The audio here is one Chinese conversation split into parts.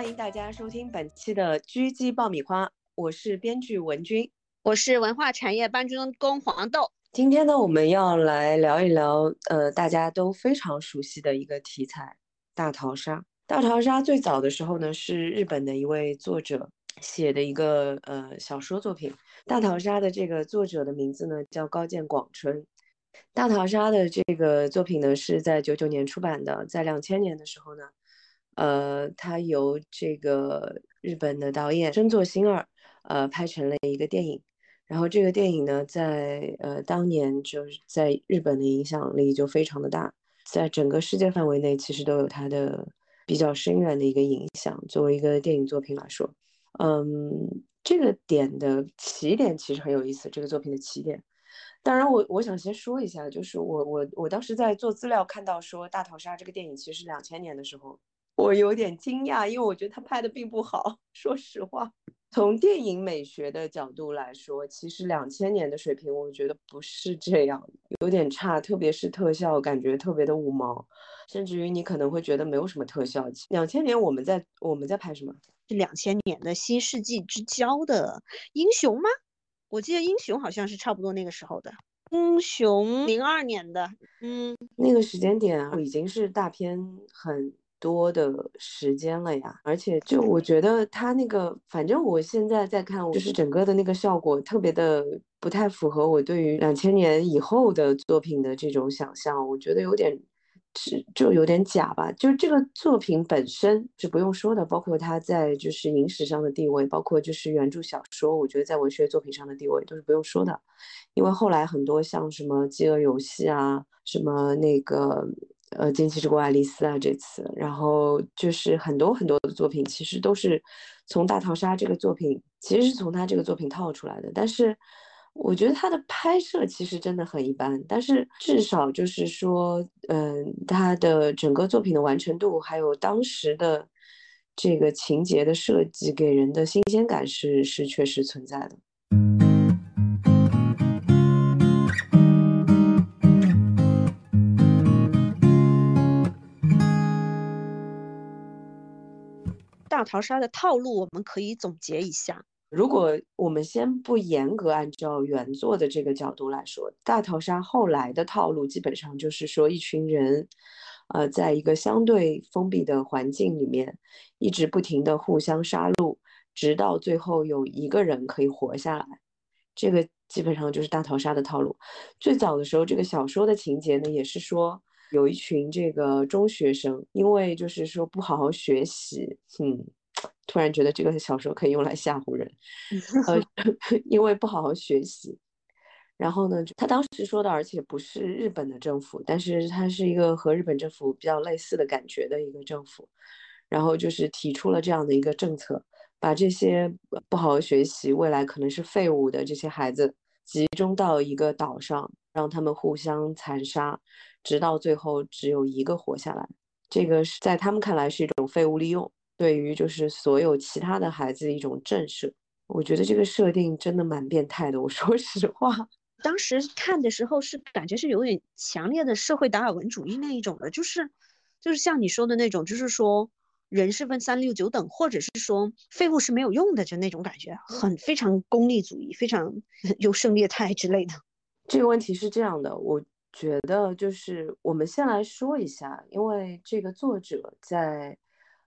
欢迎大家收听本期的狙击爆米花，我是编剧文君，我是文化产业搬运工黄豆。今天呢，我们要来聊一聊，呃，大家都非常熟悉的一个题材——大逃杀。大逃杀最早的时候呢，是日本的一位作者写的一个呃小说作品。大逃杀的这个作者的名字呢叫高见广春。大逃杀的这个作品呢是在九九年出版的，在两千年的时候呢，呃，它由这个日本的导演深作新二呃拍成了一个电影。然后这个电影呢，在呃当年就是在日本的影响力就非常的大，在整个世界范围内其实都有它的。比较深远的一个影响。作为一个电影作品来说，嗯，这个点的起点其实很有意思。这个作品的起点，当然我我想先说一下，就是我我我当时在做资料看到说《大逃杀》这个电影其实两千年的时候，我有点惊讶，因为我觉得他拍的并不好。说实话，从电影美学的角度来说，其实两千年的水平我觉得不是这样，有点差，特别是特效，感觉特别的五毛。甚至于你可能会觉得没有什么特效。两千年我们在我们在拍什么？是两千年的新世纪之交的英雄吗？我记得英雄好像是差不多那个时候的。英雄零二年的，嗯，那个时间点已经是大片很多的时间了呀。而且就我觉得他那个，反正我现在在看，就是整个的那个效果特别的不太符合我对于两千年以后的作品的这种想象。我觉得有点。是就有点假吧，就这个作品本身是不用说的，包括它在就是影史上的地位，包括就是原著小说，我觉得在文学作品上的地位都是不用说的，因为后来很多像什么饥饿游戏啊，什么那个呃惊奇之国爱丽丝啊这次，然后就是很多很多的作品其实都是从大逃杀这个作品，其实是从他这个作品套出来的，但是。我觉得他的拍摄其实真的很一般，但是至少就是说，嗯，他的整个作品的完成度，还有当时的这个情节的设计，给人的新鲜感是是确实存在的。大逃杀的套路，我们可以总结一下。如果我们先不严格按照原作的这个角度来说，大逃杀后来的套路基本上就是说，一群人，呃，在一个相对封闭的环境里面，一直不停的互相杀戮，直到最后有一个人可以活下来。这个基本上就是大逃杀的套路。最早的时候，这个小说的情节呢，也是说有一群这个中学生，因为就是说不好好学习，嗯。突然觉得这个小说可以用来吓唬人，呃，因为不好好学习。然后呢，他当时说的，而且不是日本的政府，但是他是一个和日本政府比较类似的感觉的一个政府。然后就是提出了这样的一个政策，把这些不好好学习、未来可能是废物的这些孩子集中到一个岛上，让他们互相残杀，直到最后只有一个活下来。这个是在他们看来是一种废物利用。对于就是所有其他的孩子一种震慑，我觉得这个设定真的蛮变态的。我 说实话，当时看的时候是感觉是有点强烈的社会达尔文主义那一种的，就是就是像你说的那种，就是说人是分三六九等，或者是说废物是没有用的，就那种感觉，很非常功利主义，非常 优胜劣汰之类的。这个问题是这样的，我觉得就是我们先来说一下，因为这个作者在。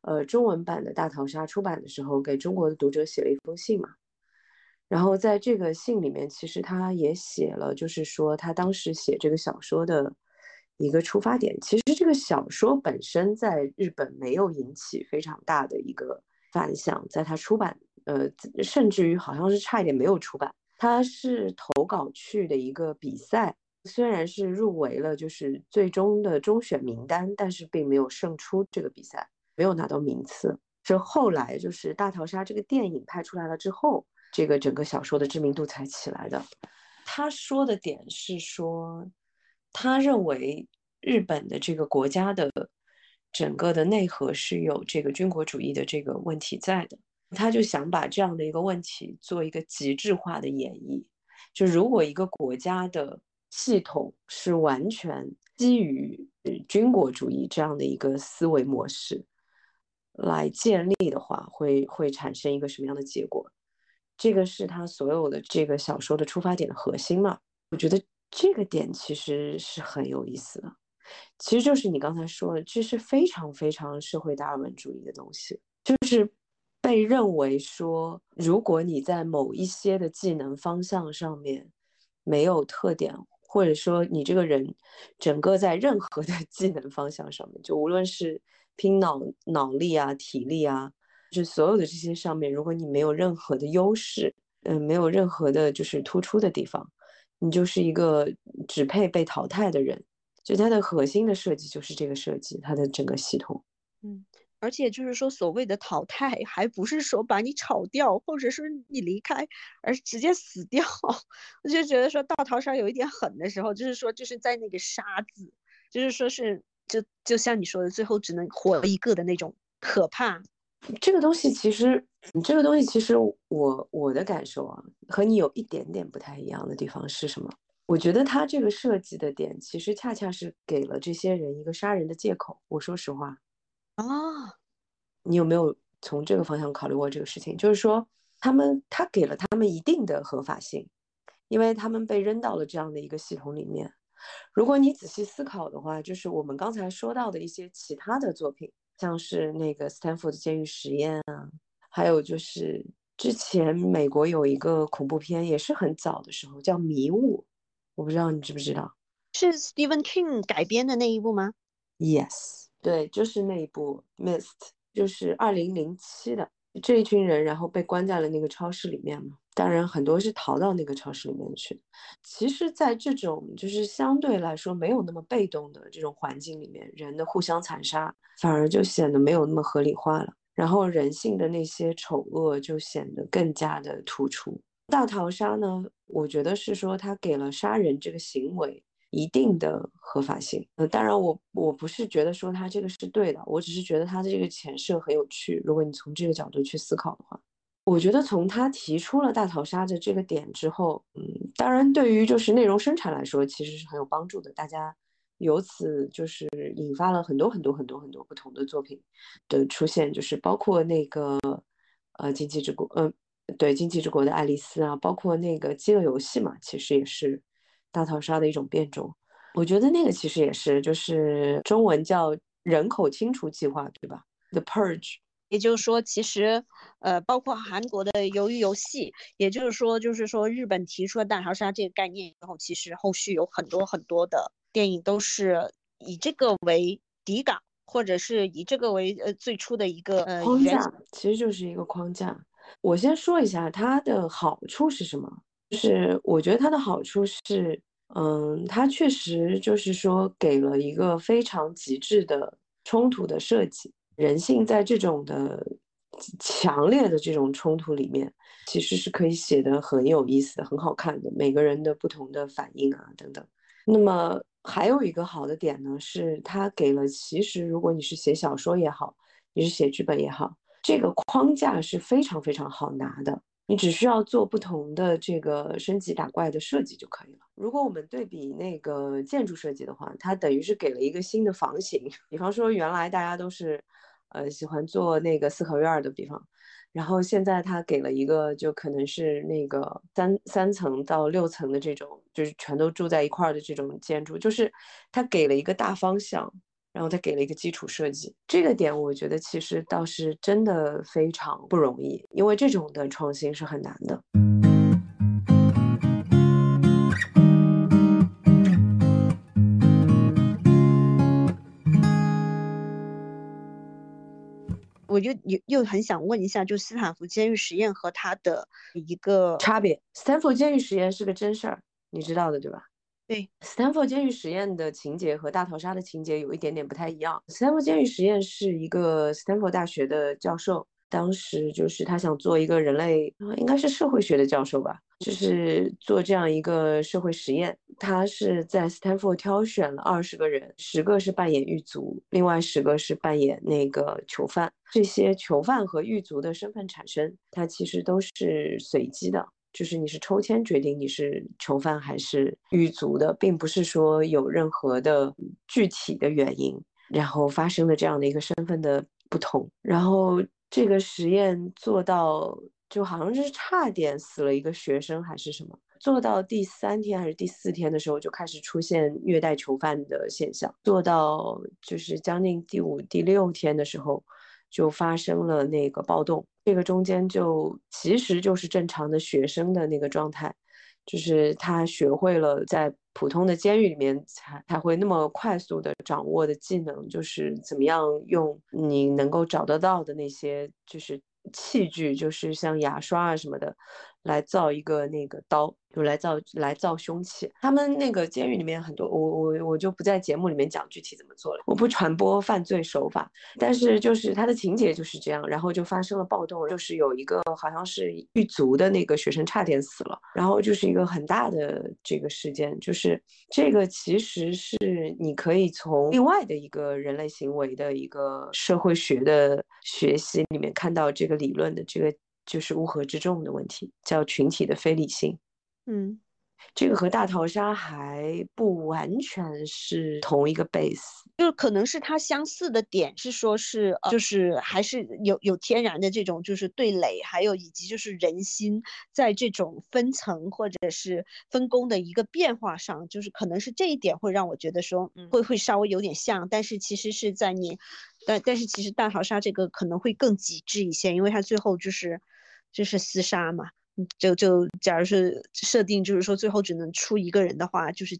呃，中文版的《大逃杀》出版的时候，给中国的读者写了一封信嘛。然后在这个信里面，其实他也写了，就是说他当时写这个小说的一个出发点。其实这个小说本身在日本没有引起非常大的一个反响，在他出版，呃，甚至于好像是差一点没有出版。他是投稿去的一个比赛，虽然是入围了，就是最终的中选名单，但是并没有胜出这个比赛。没有拿到名次，是后来就是《大逃杀》这个电影拍出来了之后，这个整个小说的知名度才起来的。他说的点是说，他认为日本的这个国家的整个的内核是有这个军国主义的这个问题在的，他就想把这样的一个问题做一个极致化的演绎。就如果一个国家的系统是完全基于军国主义这样的一个思维模式。来建立的话，会会产生一个什么样的结果？这个是他所有的这个小说的出发点的核心嘛？我觉得这个点其实是很有意思的。其实就是你刚才说的，这是非常非常社会达尔文主义的东西，就是被认为说，如果你在某一些的技能方向上面没有特点，或者说你这个人整个在任何的 技能方向上面，就无论是拼脑脑力啊、体力啊，就所有的这些上面，如果你没有任何的优势，嗯，没有任何的就是突出的地方，你就是一个只配被淘汰的人。就它的核心的设计就是这个设计，它的整个系统，嗯，而且就是说所谓的淘汰，还不是说把你炒掉，或者是你离开，而直接死掉。我就觉得说大逃杀有一点狠的时候，就是说就是在那个杀字，就是说是就就像你说的，最后只能活一个的那种可怕。这个东西其实，你这个东西其实我我的感受啊，和你有一点点不太一样的地方是什么？我觉得他这个设计的点，其实恰恰是给了这些人一个杀人的借口。我说实话，啊，你有没有从这个方向考虑过这个事情？就是说，他们他给了他们一定的合法性，因为他们被扔到了这样的一个系统里面。如果你仔细思考的话，就是我们刚才说到的一些其他的作品，像是那个斯坦福的监狱实验啊，还有就是之前美国有一个恐怖片，也是很早的时候，叫《迷雾》。我不知道你知不知道，是 Stephen King 改编的那一部吗？Yes，对，就是那一部《Mist》，就是二零零七的这一群人，然后被关在了那个超市里面嘛。当然，很多是逃到那个超市里面去。其实，在这种就是相对来说没有那么被动的这种环境里面，人的互相残杀反而就显得没有那么合理化了，然后人性的那些丑恶就显得更加的突出。大逃杀呢？我觉得是说他给了杀人这个行为一定的合法性。呃，当然我我不是觉得说他这个是对的，我只是觉得他的这个前设很有趣。如果你从这个角度去思考的话，我觉得从他提出了大逃杀的这个点之后，嗯，当然对于就是内容生产来说其实是很有帮助的。大家由此就是引发了很多很多很多很多不同的作品的出现，就是包括那个呃《经济之国》嗯。对《经济之国的爱丽丝》啊，包括那个《饥饿游戏》嘛，其实也是大逃杀的一种变种。我觉得那个其实也是，就是中文叫人口清除计划，对吧？The Purge。也就是说，其实呃，包括韩国的《鱿鱼游戏》，也就是说，就是说日本提出了大逃杀这个概念以后，其实后续有很多很多的电影都是以这个为底稿，或者是以这个为呃最初的一个呃框架，其实就是一个框架。我先说一下它的好处是什么，就是我觉得它的好处是，嗯，它确实就是说给了一个非常极致的冲突的设计。人性在这种的强烈的这种冲突里面，其实是可以写的很有意思的、很好看的，每个人的不同的反应啊等等。那么还有一个好的点呢，是它给了其实如果你是写小说也好，你是写剧本也好。这个框架是非常非常好拿的，你只需要做不同的这个升级打怪的设计就可以了。如果我们对比那个建筑设计的话，它等于是给了一个新的房型。比方说，原来大家都是，呃，喜欢做那个四合院的地方，然后现在它给了一个，就可能是那个三三层到六层的这种，就是全都住在一块儿的这种建筑，就是它给了一个大方向。然后他给了一个基础设计，这个点我觉得其实倒是真的非常不容易，因为这种的创新是很难的。我就又又很想问一下，就斯坦福监狱实验和它的一个差别。斯坦福监狱实验是个真事儿，你知道的对吧？对，斯坦福监狱实验的情节和大逃杀的情节有一点点不太一样。斯坦福监狱实验是一个斯坦福大学的教授，当时就是他想做一个人类，应该是社会学的教授吧，就是做这样一个社会实验。他是在斯坦福挑选了二十个人，十个是扮演狱卒，另外十个是扮演那个囚犯。这些囚犯和狱卒的身份产生，它其实都是随机的。就是你是抽签决定你是囚犯还是狱卒的，并不是说有任何的具体的原因，然后发生的这样的一个身份的不同。然后这个实验做到，就好像是差点死了一个学生还是什么。做到第三天还是第四天的时候，就开始出现虐待囚犯的现象。做到就是将近第五、第六天的时候，就发生了那个暴动。这个中间就其实就是正常的学生的那个状态，就是他学会了在普通的监狱里面才才会那么快速的掌握的技能，就是怎么样用你能够找得到的那些就是器具，就是像牙刷啊什么的，来造一个那个刀。就来造来造凶器，他们那个监狱里面很多，我我我就不在节目里面讲具体怎么做了，我不传播犯罪手法，但是就是他的情节就是这样，然后就发生了暴动，就是有一个好像是狱卒的那个学生差点死了，然后就是一个很大的这个事件，就是这个其实是你可以从另外的一个人类行为的一个社会学的学习里面看到这个理论的这个就是乌合之众的问题，叫群体的非理性。嗯，这个和大逃杀还不完全是同一个 base，就是可能是它相似的点是说是，就是还是有有天然的这种就是对垒，还有以及就是人心在这种分层或者是分工的一个变化上，就是可能是这一点会让我觉得说，嗯，会会稍微有点像，但是其实是在你，但但是其实大逃杀这个可能会更极致一些，因为它最后就是就是厮杀嘛。就就，假如是设定，就是说最后只能出一个人的话，就是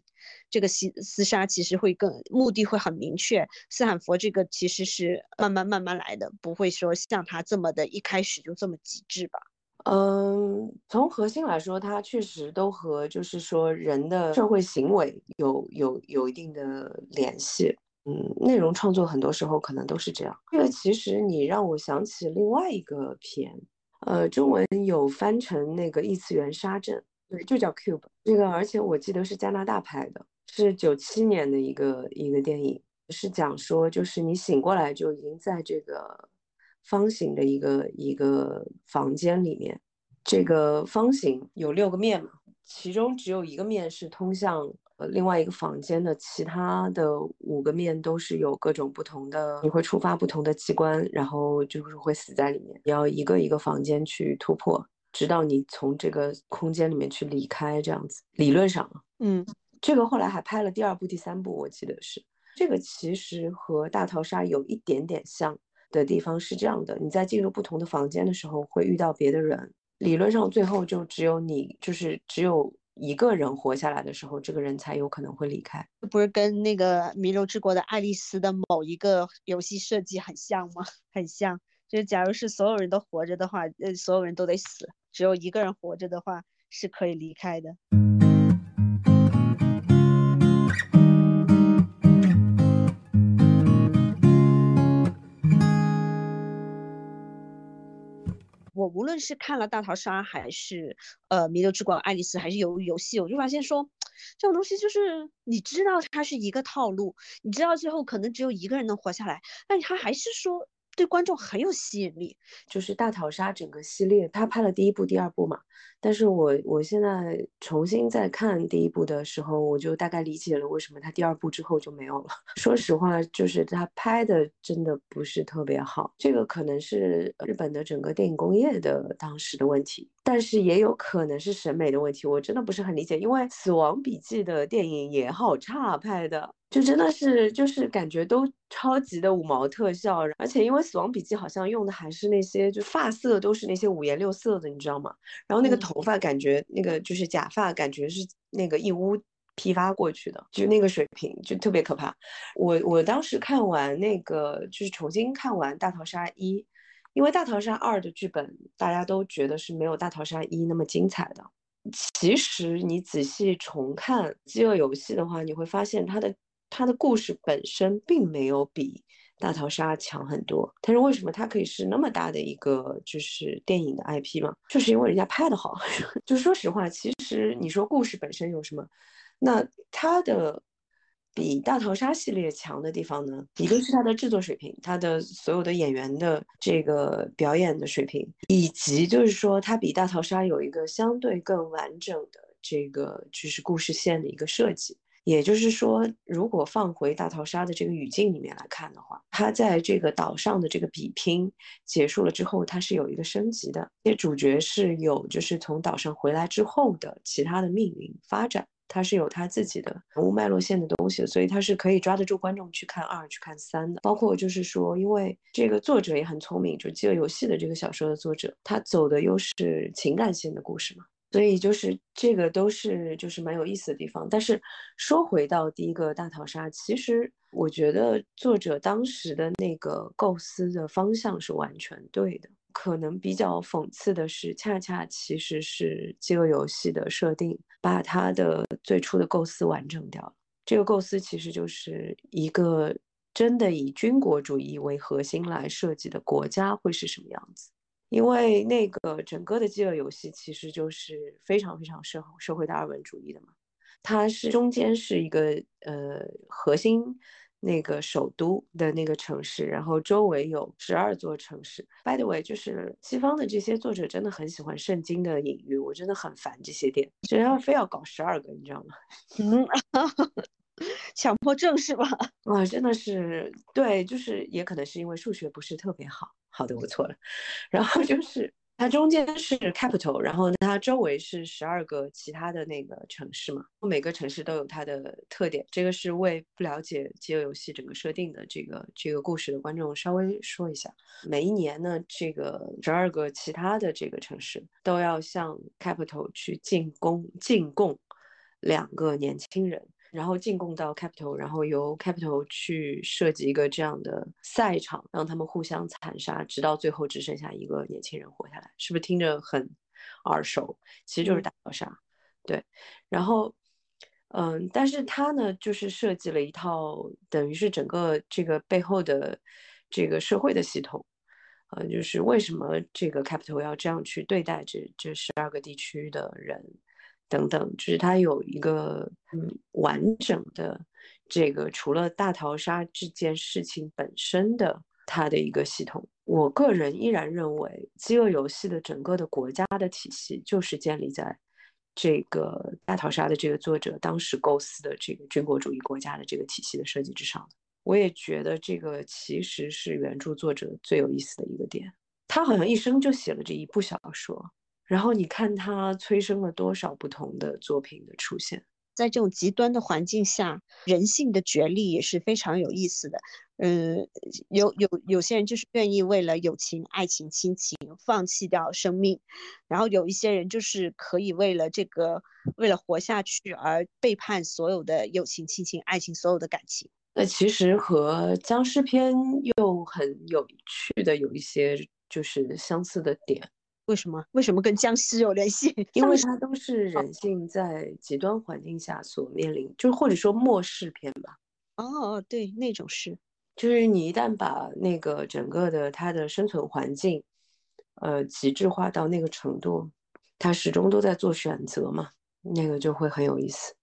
这个厮厮杀其实会更目的会很明确。斯坦福这个其实是慢慢慢慢来的，不会说像他这么的一开始就这么极致吧？嗯，从核心来说，它确实都和就是说人的社会行为有有有一定的联系。嗯，内容创作很多时候可能都是这样。这个其实你让我想起另外一个片。呃，中文有翻成那个异次元沙阵，对，就叫 Cube。这个，而且我记得是加拿大拍的，是九七年的一个一个电影，是讲说，就是你醒过来就已经在这个方形的一个一个房间里面，这个方形有六个面嘛，其中只有一个面是通向。呃，另外一个房间的其他的五个面都是有各种不同的，你会触发不同的机关，然后就是会死在里面。你要一个一个房间去突破，直到你从这个空间里面去离开，这样子。理论上，嗯，这个后来还拍了第二部、第三部，我记得是。这个其实和大逃杀有一点点像的地方是这样的：你在进入不同的房间的时候会遇到别的人，理论上最后就只有你，就是只有。一个人活下来的时候，这个人才有可能会离开。不是跟那个《弥留之国》的爱丽丝的某一个游戏设计很像吗？很像，就是假如是所有人都活着的话，呃，所有人都得死；只有一个人活着的话，是可以离开的。无论是看了大逃杀，还是呃弥留之国爱丽丝，还是游游戏，我就发现说，这种东西就是你知道它是一个套路，你知道最后可能只有一个人能活下来，但他还是说对观众很有吸引力。就是大逃杀整个系列，他拍了第一部、第二部嘛。但是我我现在重新再看第一部的时候，我就大概理解了为什么他第二部之后就没有了。说实话，就是他拍的真的不是特别好，这个可能是日本的整个电影工业的当时的问题，但是也有可能是审美的问题，我真的不是很理解。因为《死亡笔记》的电影也好差拍的，就真的是就是感觉都超级的五毛特效，而且因为《死亡笔记》好像用的还是那些就发色都是那些五颜六色的，你知道吗？然后那个头。发感觉那个就是假发，感觉是那个义乌批发过去的，就那个水平就特别可怕。我我当时看完那个就是重新看完《大逃杀一》，因为《大逃杀二》的剧本大家都觉得是没有《大逃杀一》那么精彩的。其实你仔细重看《饥饿游戏》的话，你会发现它的它的故事本身并没有比。大逃杀强很多，但是为什么它可以是那么大的一个就是电影的 IP 嘛？就是因为人家拍的好。就说实话，其实你说故事本身有什么？那它的比大逃杀系列强的地方呢？一个是它的制作水平，它的所有的演员的这个表演的水平，以及就是说它比大逃杀有一个相对更完整的这个就是故事线的一个设计。也就是说，如果放回大逃杀的这个语境里面来看的话，他在这个岛上的这个比拼结束了之后，他是有一个升级的。这主角是有就是从岛上回来之后的其他的命运发展，他是有他自己的人物脉络线的东西，所以他是可以抓得住观众去看二、去看三的。包括就是说，因为这个作者也很聪明，就饥饿游戏的这个小说的作者，他走的又是情感线的故事嘛。所以就是这个都是就是蛮有意思的地方，但是说回到第一个大逃杀，其实我觉得作者当时的那个构思的方向是完全对的。可能比较讽刺的是，恰恰其实是饥饿游戏的设定把它的最初的构思完整掉了。这个构思其实就是一个真的以军国主义为核心来设计的国家会是什么样子。因为那个整个的饥饿游戏其实就是非常非常社社会达尔文主义的嘛，它是中间是一个呃核心那个首都的那个城市，然后周围有十二座城市。By the way，就是西方的这些作者真的很喜欢圣经的隐喻，我真的很烦这些点，只要非要搞十二个，你知道吗？嗯，强迫症是吧？哇，真的是对，就是也可能是因为数学不是特别好。好的，我错了。然后就是它中间是 capital，然后它周围是十二个其他的那个城市嘛。每个城市都有它的特点。这个是为不了解饥饿游戏整个设定的这个这个故事的观众稍微说一下。每一年呢，这个十二个其他的这个城市都要向 capital 去进贡进贡两个年轻人。然后进贡到 Capital，然后由 Capital 去设计一个这样的赛场，让他们互相残杀，直到最后只剩下一个年轻人活下来，是不是听着很耳熟？其实就是大逃杀，对。然后，嗯，但是他呢，就是设计了一套等于是整个这个背后的这个社会的系统，呃，就是为什么这个 Capital 要这样去对待这这十二个地区的人。等等，就是它有一个嗯完整的这个除了大逃杀这件事情本身的它的一个系统。我个人依然认为，饥饿游戏的整个的国家的体系就是建立在这个大逃杀的这个作者当时构思的这个军国主义国家的这个体系的设计之上。我也觉得这个其实是原著作者最有意思的一个点。他好像一生就写了这一部小说。然后你看它催生了多少不同的作品的出现，在这种极端的环境下，人性的角力也是非常有意思的。嗯，有有有些人就是愿意为了友情、爱情、亲情放弃掉生命，然后有一些人就是可以为了这个为了活下去而背叛所有的友情、亲情、爱情所有的感情。那其实和僵尸片又很有趣的有一些就是相似的点。为什么？为什么跟僵尸有联系？因为它都是人性在极端环境下所面临，就或者说末世片吧。哦，对，那种是，就是你一旦把那个整个的它的生存环境，呃，极致化到那个程度，它始终都在做选择嘛，那个就会很有意思。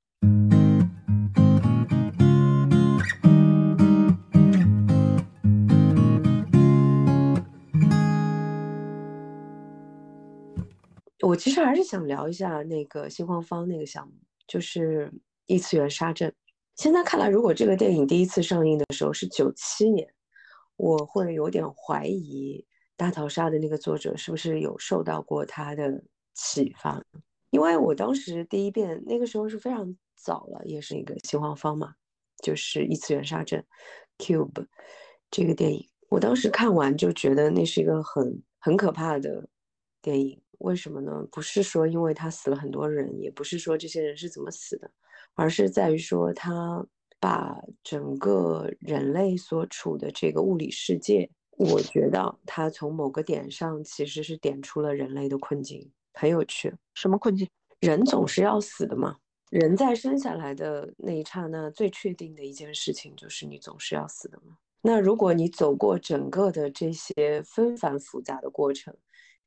我其实还是想聊一下那个新荒方那个项目，就是异次元杀阵。现在看来，如果这个电影第一次上映的时候是九七年，我会有点怀疑大逃杀的那个作者是不是有受到过他的启发，因为我当时第一遍那个时候是非常早了，也是一个新荒方嘛，就是异次元杀阵，Cube 这个电影，我当时看完就觉得那是一个很很可怕的电影。为什么呢？不是说因为他死了很多人，也不是说这些人是怎么死的，而是在于说他把整个人类所处的这个物理世界，我觉得他从某个点上其实是点出了人类的困境，很有趣。什么困境？人总是要死的嘛。人在生下来的那一刹那，最确定的一件事情就是你总是要死的嘛。那如果你走过整个的这些纷繁复杂的过程，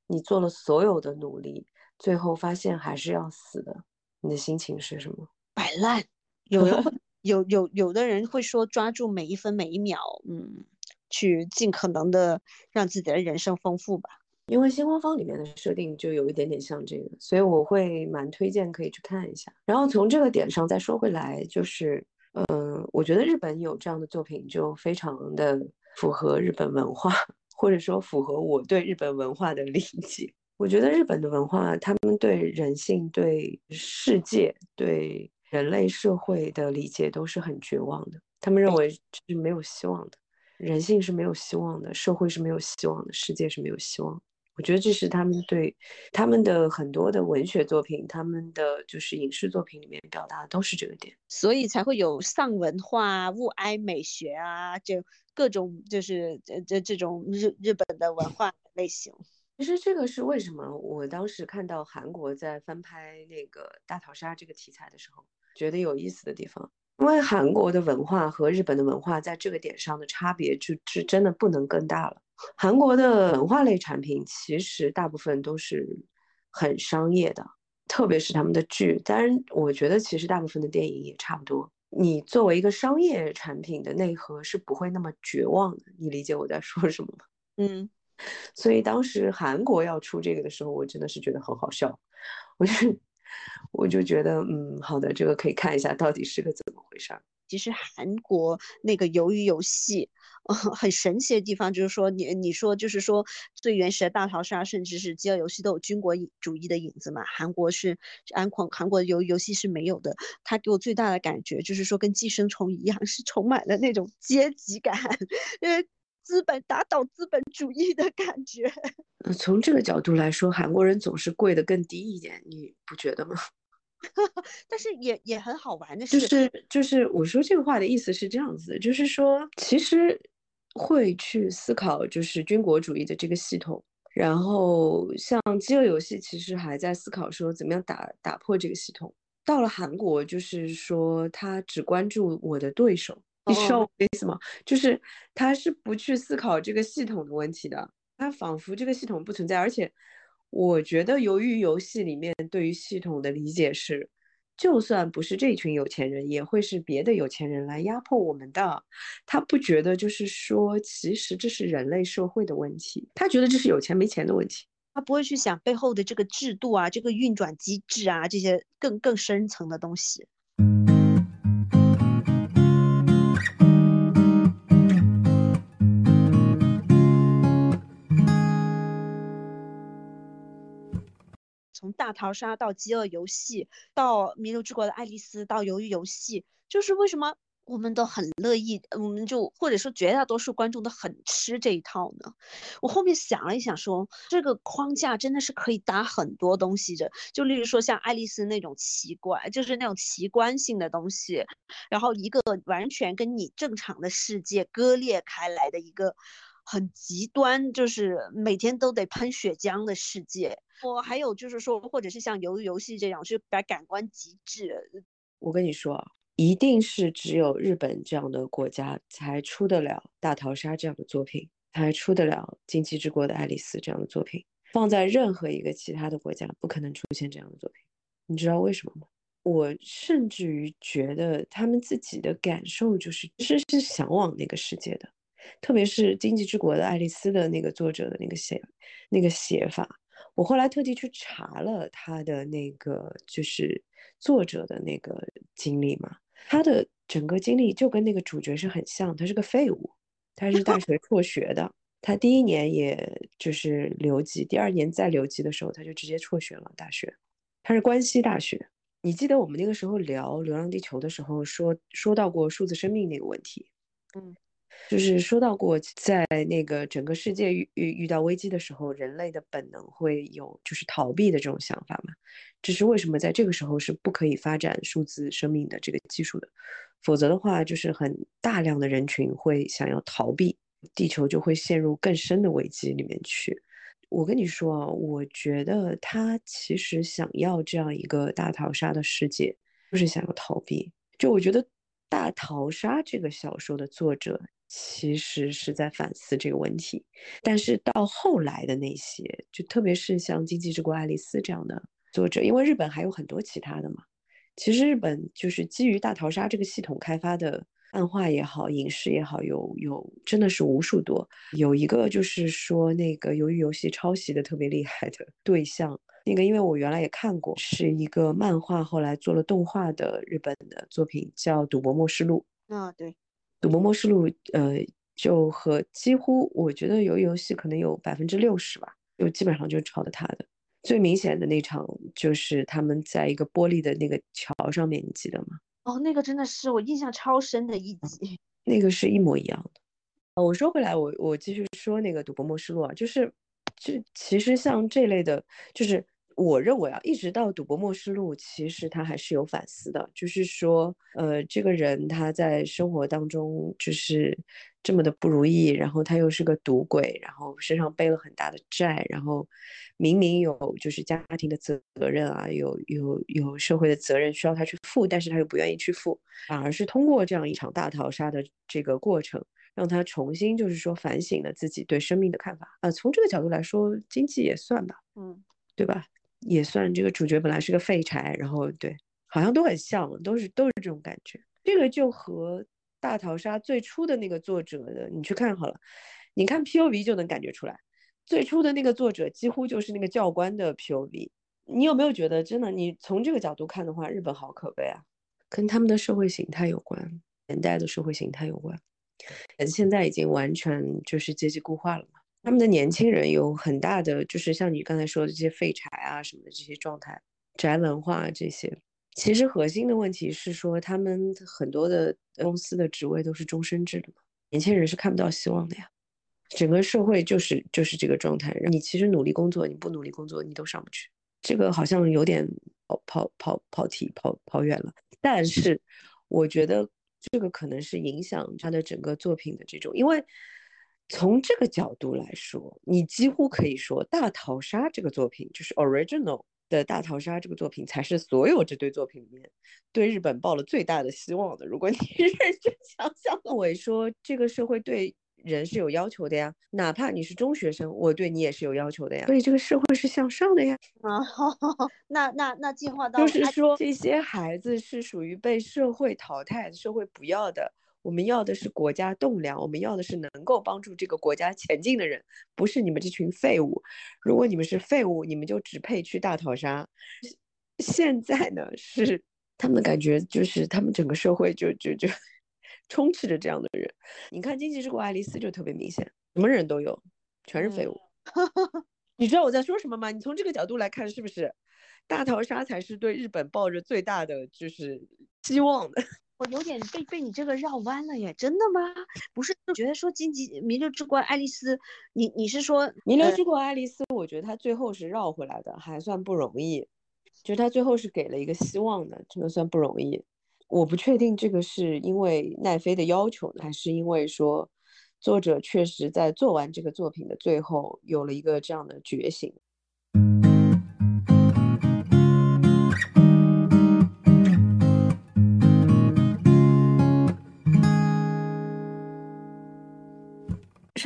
你做了所有的努力，最后发现还是要死的，你的心情是什么？摆烂。有人会有有有的人会说抓住每一分每一秒，嗯，去尽可能的让自己的人生丰富吧。因为星光方里面的设定就有一点点像这个，所以我会蛮推荐可以去看一下。然后从这个点上再说回来，就是，嗯，我觉得日本有这样的作品就非常的符合日本文化，或者说符合我对日本文化的理解。我觉得日本的文化，他们对人性、对世界、对人类社会的理解都是很绝望的。他们认为是没有希望的，人性是没有希望的，社会是没有希望的，世界是没有希望。我觉得这是他们对他们的很多的文学作品，他们的就是影视作品里面表达的都是这个点，所以才会有丧文化、物哀美学啊，就各种就是这这这种日日本的文化类型。其实这个是为什么？我当时看到韩国在翻拍那个大逃杀这个题材的时候，觉得有意思的地方，因为韩国的文化和日本的文化在这个点上的差别，就是真的不能更大了。韩国的文化类产品其实大部分都是很商业的，特别是他们的剧。当然，我觉得其实大部分的电影也差不多。你作为一个商业产品的内核是不会那么绝望的。你理解我在说什么吗？嗯。所以当时韩国要出这个的时候，我真的是觉得很好笑。我就我就觉得，嗯，好的，这个可以看一下到底是个怎么回事。其实韩国那个鱿鱼游戏。很神奇的地方就是说，你你说就是说最原始的大逃杀，甚至是饥饿游戏都有军国主义的影子嘛？韩国是安狂，韩国的游游戏是没有的。它给我最大的感觉就是说，跟寄生虫一样，是充满了那种阶级感，因为，资本打倒资本主义的感觉。从这个角度来说，韩国人总是贵的更低一点，你不觉得吗？但是也也很好玩的是，就是就是我说这个话的意思是这样子，就是说其实。会去思考，就是军国主义的这个系统。然后像饥饿游戏，其实还在思考说怎么样打打破这个系统。到了韩国，就是说他只关注我的对手，你知道我意思吗？就是他是不去思考这个系统的问题的，他仿佛这个系统不存在。而且我觉得，由于游戏里面对于系统的理解是。就算不是这群有钱人，也会是别的有钱人来压迫我们的。他不觉得，就是说，其实这是人类社会的问题。他觉得这是有钱没钱的问题。他不会去想背后的这个制度啊，这个运转机制啊，这些更更深层的东西。大逃杀到饥饿游戏，到弥留之国的爱丽丝，到鱿鱼游戏，就是为什么我们都很乐意，我们就或者说绝大多数观众都很吃这一套呢？我后面想了一想，说这个框架真的是可以搭很多东西的，就例如说像爱丽丝那种奇怪，就是那种奇观性的东西，然后一个完全跟你正常的世界割裂开来的一个。很极端，就是每天都得喷血浆的世界。我还有就是说，或者是像鱿鱼游戏这样，是把感官极致。我跟你说，一定是只有日本这样的国家才出得了大逃杀这样的作品，才出得了惊奇之国的爱丽丝这样的作品。放在任何一个其他的国家，不可能出现这样的作品。你知道为什么吗？我甚至于觉得他们自己的感受就是，其实是向往那个世界的。特别是《经济之国》的爱丽丝的那个作者的那个写那个写法，我后来特地去查了他的那个就是作者的那个经历嘛，他的整个经历就跟那个主角是很像，他是个废物，他是大学辍学的，他第一年也就是留级，第二年再留级的时候他就直接辍学了大学，他是关西大学。你记得我们那个时候聊《流浪地球》的时候说说到过数字生命那个问题，嗯。就是说到过，在那个整个世界遇遇遇到危机的时候，人类的本能会有就是逃避的这种想法嘛？这是为什么在这个时候是不可以发展数字生命的这个技术的？否则的话，就是很大量的人群会想要逃避，地球就会陷入更深的危机里面去。我跟你说啊，我觉得他其实想要这样一个大逃杀的世界，就是想要逃避。就我觉得《大逃杀》这个小说的作者。其实是在反思这个问题，但是到后来的那些，就特别是像《经济之国爱丽丝》这样的作者，因为日本还有很多其他的嘛。其实日本就是基于大逃杀这个系统开发的漫画也好，影视也好，有有真的是无数多。有一个就是说那个由于游戏抄袭的特别厉害的对象，那个因为我原来也看过，是一个漫画，后来做了动画的日本的作品，叫《赌博默示录》。啊，对，《赌博默示录》呃，就和几乎我觉得由于游戏可能有百分之六十吧，就基本上就是抄的他的。最明显的那场就是他们在一个玻璃的那个桥上面，你记得吗？哦，那个真的是我印象超深的一集，那个是一模一样的。哦，我说回来，我我继续说那个《赌博默示录》啊，就是，就其实像这类的，就是我认为啊，一直到《赌博默示录》，其实他还是有反思的，就是说，呃，这个人他在生活当中就是这么的不如意，然后他又是个赌鬼，然后身上背了很大的债，然后。明明有就是家庭的责任啊，有有有社会的责任需要他去负，但是他又不愿意去负，反而是通过这样一场大逃杀的这个过程，让他重新就是说反省了自己对生命的看法啊。从这个角度来说，经济也算吧，嗯，对吧？也算这个主角本来是个废柴，然后对，好像都很像，都是都是这种感觉。这个就和大逃杀最初的那个作者的，你去看好了，你看 P O V 就能感觉出来。最初的那个作者几乎就是那个教官的 POV，你有没有觉得真的？你从这个角度看的话，日本好可悲啊，跟他们的社会形态有关，年代的社会形态有关。现在已经完全就是阶级固化了嘛，他们的年轻人有很大的，就是像你刚才说的这些废柴啊什么的这些状态，宅文化这些。其实核心的问题是说，他们很多的公司的职位都是终身制的嘛，年轻人是看不到希望的呀。整个社会就是就是这个状态，你其实努力工作，你不努力工作，你都上不去。这个好像有点跑跑跑跑题跑跑远了，但是我觉得这个可能是影响他的整个作品的这种，因为从这个角度来说，你几乎可以说《大逃杀》这个作品就是 original 的《大逃杀》这个作品才是所有这堆作品里面对日本抱了最大的希望的。如果你 认真想想，我说这个社会对。人是有要求的呀，哪怕你是中学生，我对你也是有要求的呀。所以这个社会是向上的呀。啊，好 那那那进化到就是说，这些孩子是属于被社会淘汰、社会不要的。我们要的是国家栋梁，我们要的是能够帮助这个国家前进的人，不是你们这群废物。如果你们是废物，你们就只配去大逃杀。现在呢，是他们的感觉，就是他们整个社会就就就。充斥着这样的人，你看《经济之国爱丽丝》就特别明显，什么人都有，全是废物。你知道我在说什么吗？你从这个角度来看，是不是大逃杀才是对日本抱着最大的就是希望的？我有点被被你这个绕弯了耶，真的吗？不是 觉得说《荆棘弥留之国爱丽丝》，你你是说《弥留之国爱丽丝》？我觉得他最后是绕回来的，还算不容易。就他最后是给了一个希望的，真的算不容易。我不确定这个是因为奈飞的要求，还是因为说作者确实在做完这个作品的最后有了一个这样的觉醒。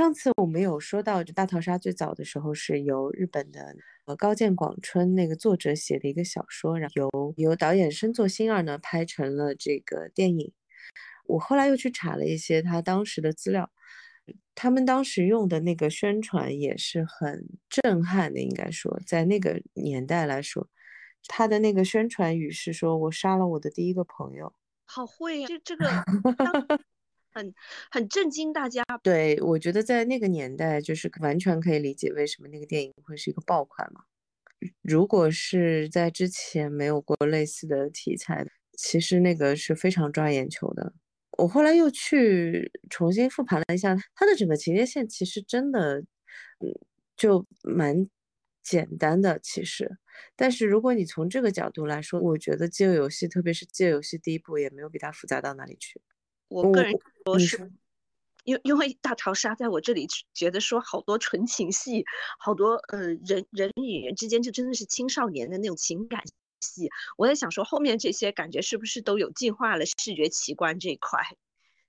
上次我们有说到，《大逃杀》最早的时候是由日本的呃高见广春那个作者写的一个小说，然后由由导演深作欣二呢拍成了这个电影。我后来又去查了一些他当时的资料，他们当时用的那个宣传也是很震撼的，应该说在那个年代来说，他的那个宣传语是说：“我杀了我的第一个朋友。”好会呀，这这个。很很震惊大家，对我觉得在那个年代，就是完全可以理解为什么那个电影会是一个爆款嘛。如果是在之前没有过类似的题材，其实那个是非常抓眼球的。我后来又去重新复盘了一下，它的整个情节线其实真的，嗯，就蛮简单的。其实，但是如果你从这个角度来说，我觉得《饥饿游戏》，特别是《饥饿游戏》第一部，也没有比它复杂到哪里去。我个人说是，因因为大逃杀在我这里觉得说好多纯情戏，好多呃人人与人之间就真的是青少年的那种情感戏。我在想说后面这些感觉是不是都有进化了视觉奇观这一块，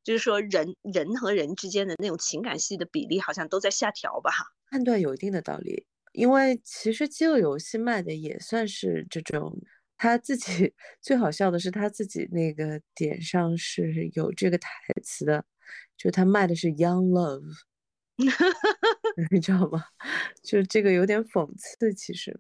就是说人人和人之间的那种情感戏的比例好像都在下调吧？判断有一定的道理，因为其实饥饿游戏卖的也算是这种他自己 最好笑的是他自己那个点上是有这个台词的，就他卖的是 Young Love，你知道吗？就这个有点讽刺，其实，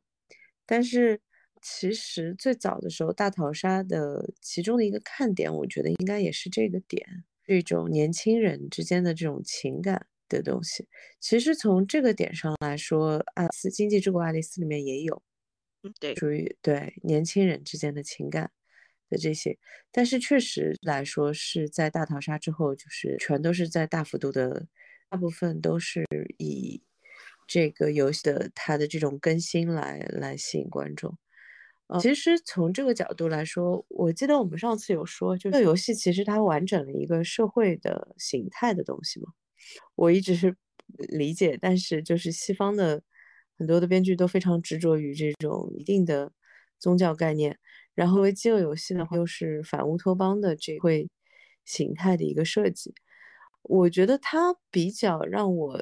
但是其实最早的时候，大逃杀的其中的一个看点，我觉得应该也是这个点，这种年轻人之间的这种情感的东西。其实从这个点上来说，《爱斯经济之国爱丽丝》里面也有。对，属于对年轻人之间的情感的这些，但是确实来说是在大逃杀之后，就是全都是在大幅度的，大部分都是以这个游戏的它的这种更新来来吸引观众。呃，其实从这个角度来说，我记得我们上次有说，就这个游戏其实它完整了一个社会的形态的东西嘛。我一直是理解，但是就是西方的。很多的编剧都非常执着于这种一定的宗教概念，然后为饥饿游戏的话又是反乌托邦的这会形态的一个设计，我觉得它比较让我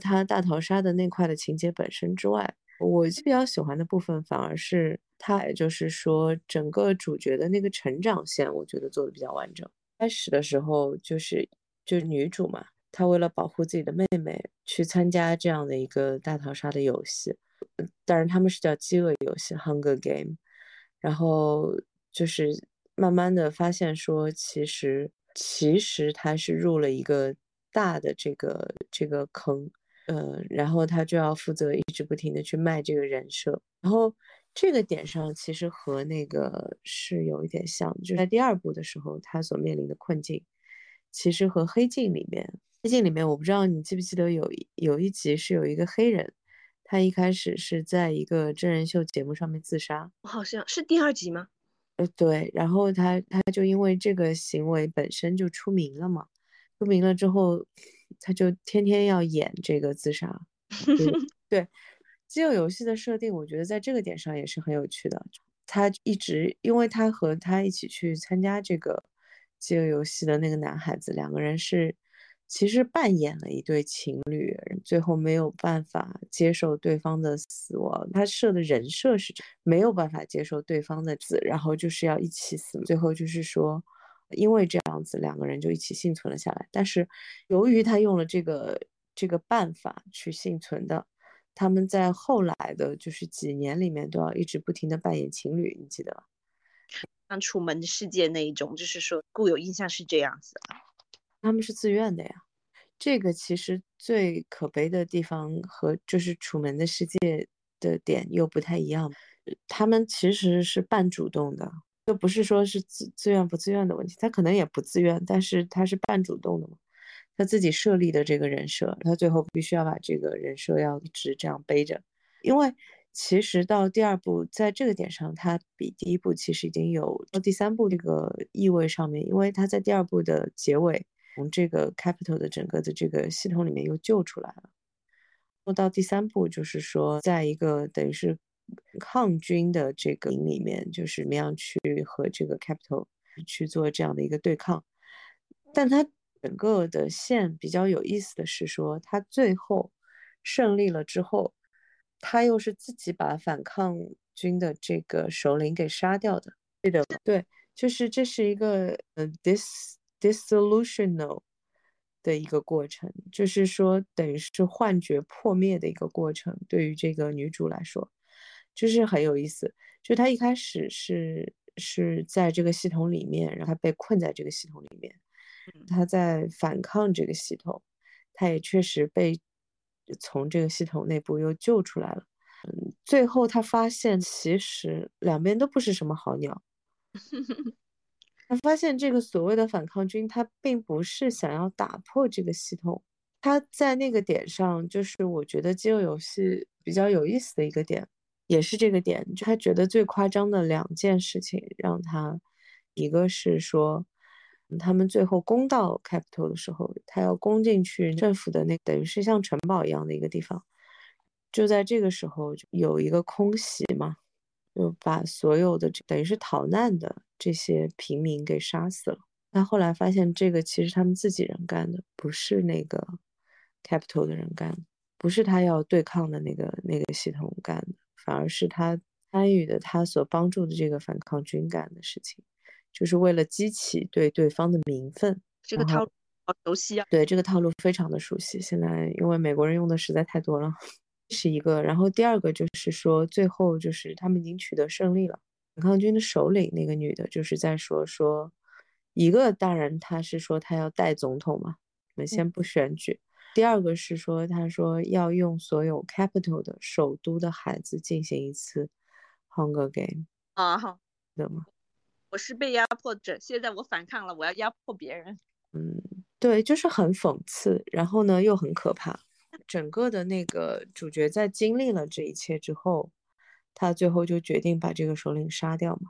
它大逃杀的那块的情节本身之外，我比较喜欢的部分反而是它，就是说整个主角的那个成长线，我觉得做的比较完整。开始的时候就是就是女主嘛。他为了保护自己的妹妹，去参加这样的一个大逃杀的游戏，当然他们是叫饥饿游戏 （Hunger Game）。然后就是慢慢的发现说，其实其实他是入了一个大的这个这个坑，呃，然后他就要负责一直不停的去卖这个人设。然后这个点上其实和那个是有一点像，就在第二部的时候，他所面临的困境，其实和黑镜里面。黑镜里面，我不知道你记不记得有有一集是有一个黑人，他一开始是在一个真人秀节目上面自杀，好像是第二集吗？呃，对，然后他他就因为这个行为本身就出名了嘛，出名了之后，他就天天要演这个自杀。对，饥饿游戏的设定，我觉得在这个点上也是很有趣的。他一直，因为他和他一起去参加这个饥饿游戏的那个男孩子，两个人是。其实扮演了一对情侣，最后没有办法接受对方的死亡。他设的人设是没有办法接受对方的死，然后就是要一起死。最后就是说，因为这样子，两个人就一起幸存了下来。但是由于他用了这个这个办法去幸存的，他们在后来的就是几年里面都要一直不停的扮演情侣，你记得？像《楚门的世界》那一种，就是说固有印象是这样子。他们是自愿的呀，这个其实最可悲的地方和就是《楚门的世界》的点又不太一样，他们其实是半主动的，就不是说是自自愿不自愿的问题，他可能也不自愿，但是他是半主动的嘛，他自己设立的这个人设，他最后必须要把这个人设要一直这样背着，因为其实到第二部在这个点上，他比第一部其实已经有到第三部这个意味上面，因为他在第二部的结尾。从这个 capital 的整个的这个系统里面又救出来了。说到第三步，就是说，在一个等于是抗军的这个营里面，就是怎么样去和这个 capital 去做这样的一个对抗。但他整个的线比较有意思的是说，他最后胜利了之后，他又是自己把反抗军的这个首领给杀掉的。对的，对，就是这是一个呃 this。Dissolutional 的一个过程，就是说等于是幻觉破灭的一个过程。对于这个女主来说，就是很有意思。就她一开始是是在这个系统里面，然后她被困在这个系统里面，她在反抗这个系统，她也确实被从这个系统内部又救出来了。嗯，最后她发现其实两边都不是什么好鸟。他发现这个所谓的反抗军，他并不是想要打破这个系统。他在那个点上，就是我觉得饥饿游戏比较有意思的一个点，也是这个点，就他觉得最夸张的两件事情，让他一个是说，他们最后攻到 capital 的时候，他要攻进去政府的那等于是像城堡一样的一个地方，就在这个时候有一个空袭嘛。就把所有的等于是逃难的这些平民给杀死了。但后来发现，这个其实他们自己人干的，不是那个 capital 的人干的，不是他要对抗的那个那个系统干的，反而是他参与的他所帮助的这个反抗军干的事情，就是为了激起对对方的民愤。这个套路好熟悉啊！对这个套路非常的熟悉。现在因为美国人用的实在太多了，是一个。然后第二个就是说，最后就是他们已经取得胜利了。反抗军的首领那个女的，就是在说说，一个当然她是说她要代总统嘛，我们先不选举。第二个是说，她说要用所有 capital 的首都的孩子进行一次 hunger game 啊，好的吗？我是被压迫者，现在我反抗了，我要压迫别人。嗯，对，就是很讽刺，然后呢又很可怕。整个的那个主角在经历了这一切之后。他最后就决定把这个首领杀掉嘛？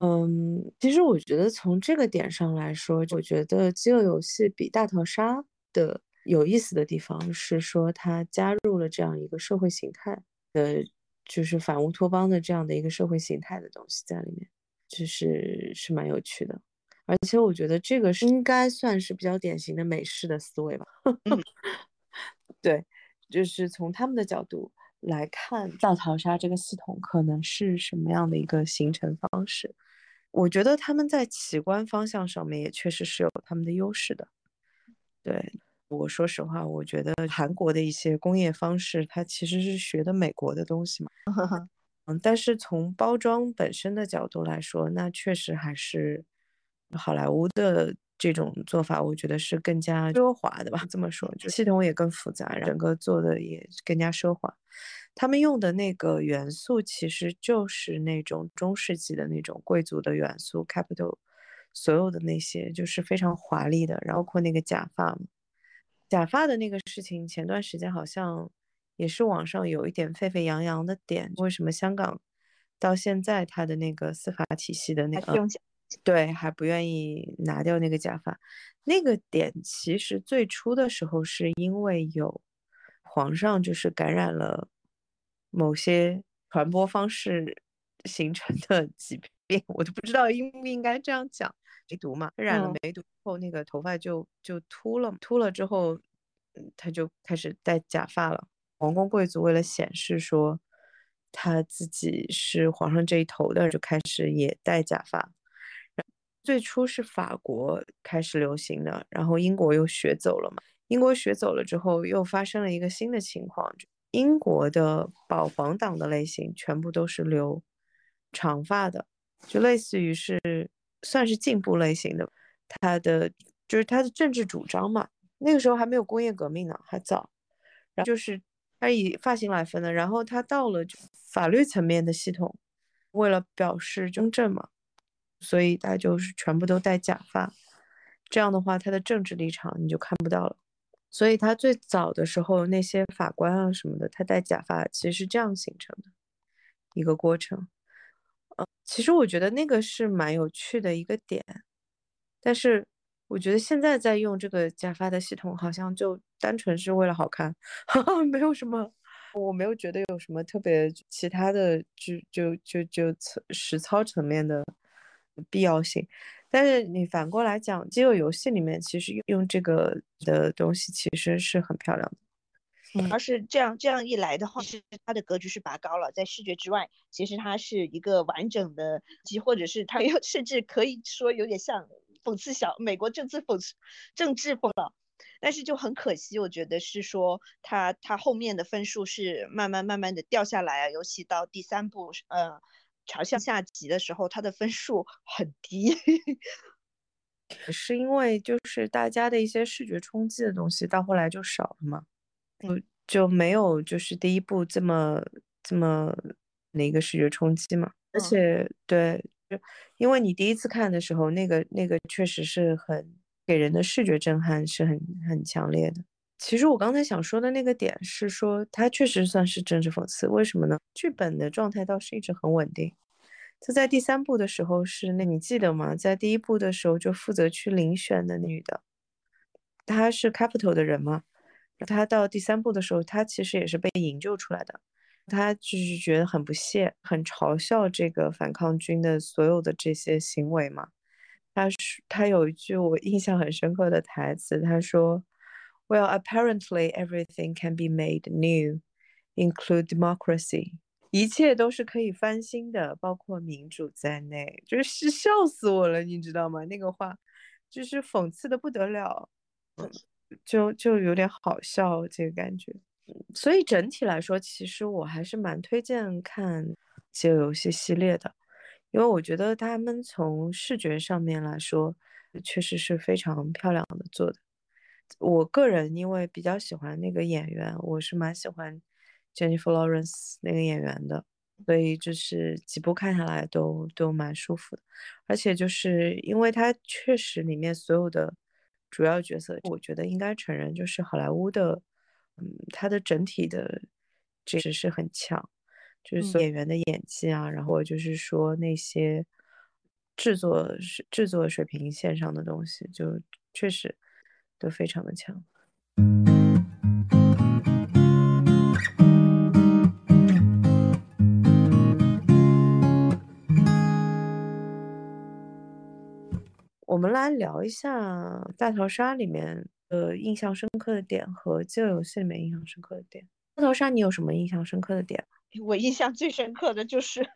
嗯，其实我觉得从这个点上来说，我觉得饥饿游戏比大逃杀的有意思的地方是说，它加入了这样一个社会形态的，就是反乌托邦的这样的一个社会形态的东西在里面，就是是蛮有趣的。而且我觉得这个是应该算是比较典型的美式的思维吧。对，就是从他们的角度。来看大逃杀这个系统可能是什么样的一个形成方式？我觉得他们在奇观方向上面也确实是有他们的优势的。对我说实话，我觉得韩国的一些工业方式，它其实是学的美国的东西嘛。嗯，但是从包装本身的角度来说，那确实还是好莱坞的。这种做法，我觉得是更加奢华的吧。这么说，就系统也更复杂，整个做的也更加奢华。他们用的那个元素，其实就是那种中世纪的那种贵族的元素，capital，所有的那些就是非常华丽的，然后包括那个假发，假发的那个事情，前段时间好像也是网上有一点沸沸扬扬的点，为什么香港到现在它的那个司法体系的那个。对，还不愿意拿掉那个假发，那个点其实最初的时候是因为有皇上就是感染了某些传播方式形成的 疾病，我都不知道应不应该这样讲，梅毒嘛，染了梅毒后那个头发就就秃了，秃了之后，他就开始戴假发了。皇宫贵族为了显示说他自己是皇上这一头的，就开始也戴假发。最初是法国开始流行的，然后英国又学走了嘛。英国学走了之后，又发生了一个新的情况，英国的保皇党的类型全部都是留长发的，就类似于是算是进步类型的。他的就是他的政治主张嘛，那个时候还没有工业革命呢，还早。然后就是他以发型来分的，然后他到了法律层面的系统，为了表示公正嘛。所以他就是全部都戴假发，这样的话，他的政治立场你就看不到了。所以他最早的时候，那些法官啊什么的，他戴假发，其实是这样形成的一个过程。嗯，其实我觉得那个是蛮有趣的一个点。但是我觉得现在在用这个假发的系统，好像就单纯是为了好看，没有什么，我没有觉得有什么特别其他的，就就就就实操层面的。必要性，但是你反过来讲，饥饿游戏里面其实用这个的东西其实是很漂亮的。嗯，而是这样这样一来的话，是它的格局是拔高了，在视觉之外，其实它是一个完整的，即或者是它又 甚至可以说有点像讽刺小美国政治讽刺政治风了。但是就很可惜，我觉得是说它它后面的分数是慢慢慢慢的掉下来啊，尤其到第三部，呃。朝向下级的时候，他的分数很低，是因为就是大家的一些视觉冲击的东西到后来就少了嘛，就就没有就是第一部这么这么那个视觉冲击嘛。而且对，就因为你第一次看的时候，那个那个确实是很给人的视觉震撼是很很强烈的。其实我刚才想说的那个点是说，它确实算是政治讽刺。为什么呢？剧本的状态倒是一直很稳定。就在第三部的时候是，那你记得吗？在第一部的时候就负责去遴选的女的，她是 Capital 的人嘛。她到第三部的时候，她其实也是被营救出来的。她就是觉得很不屑，很嘲笑这个反抗军的所有的这些行为嘛。她是她有一句我印象很深刻的台词，她说。Well, apparently everything can be made new, include democracy. 一切都是可以翻新的，包括民主在内，就是笑死我了，你知道吗？那个话就是讽刺的不得了，就就有点好笑这个感觉。所以整体来说，其实我还是蛮推荐看《饥饿游戏》系列的，因为我觉得他们从视觉上面来说，确实是非常漂亮的做的。我个人因为比较喜欢那个演员，我是蛮喜欢。Jennifer Lawrence 那个演员的，所以就是几部看下来都都蛮舒服的，而且就是因为他确实里面所有的主要角色，我觉得应该承认就是好莱坞的，嗯，他的整体的确实是很强，就是演员的演技啊，然后就是说那些制作是制作水平线上的东西，就确实都非常的强。我们来聊一下《大逃杀》里面的印象深刻的点和《饥饿游戏》里面印象深刻的点。《大逃杀》你有什么印象深刻的点？我印象最深刻的就是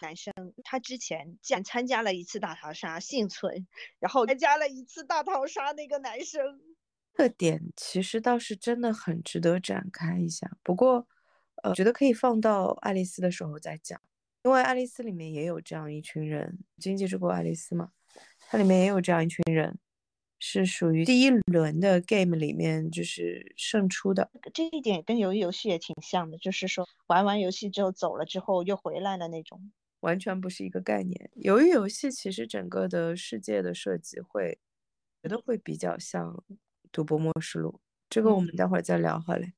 男生，他之前竟然参加了一次大逃杀幸存，然后参加了一次大逃杀那个男生。这点其实倒是真的很值得展开一下，不过呃，觉得可以放到爱丽丝的时候再讲，因为爱丽丝里面也有这样一群人，经济之国爱丽丝嘛。它里面也有这样一群人，是属于第一轮的 game 里面就是胜出的。这一点跟鱿鱼游戏也挺像的，就是说玩完游戏之后走了之后又回来了那种，完全不是一个概念。鱿鱼游戏其实整个的世界的设计会觉得会比较像《赌博默示录》，这个我们待会儿再聊好嘞。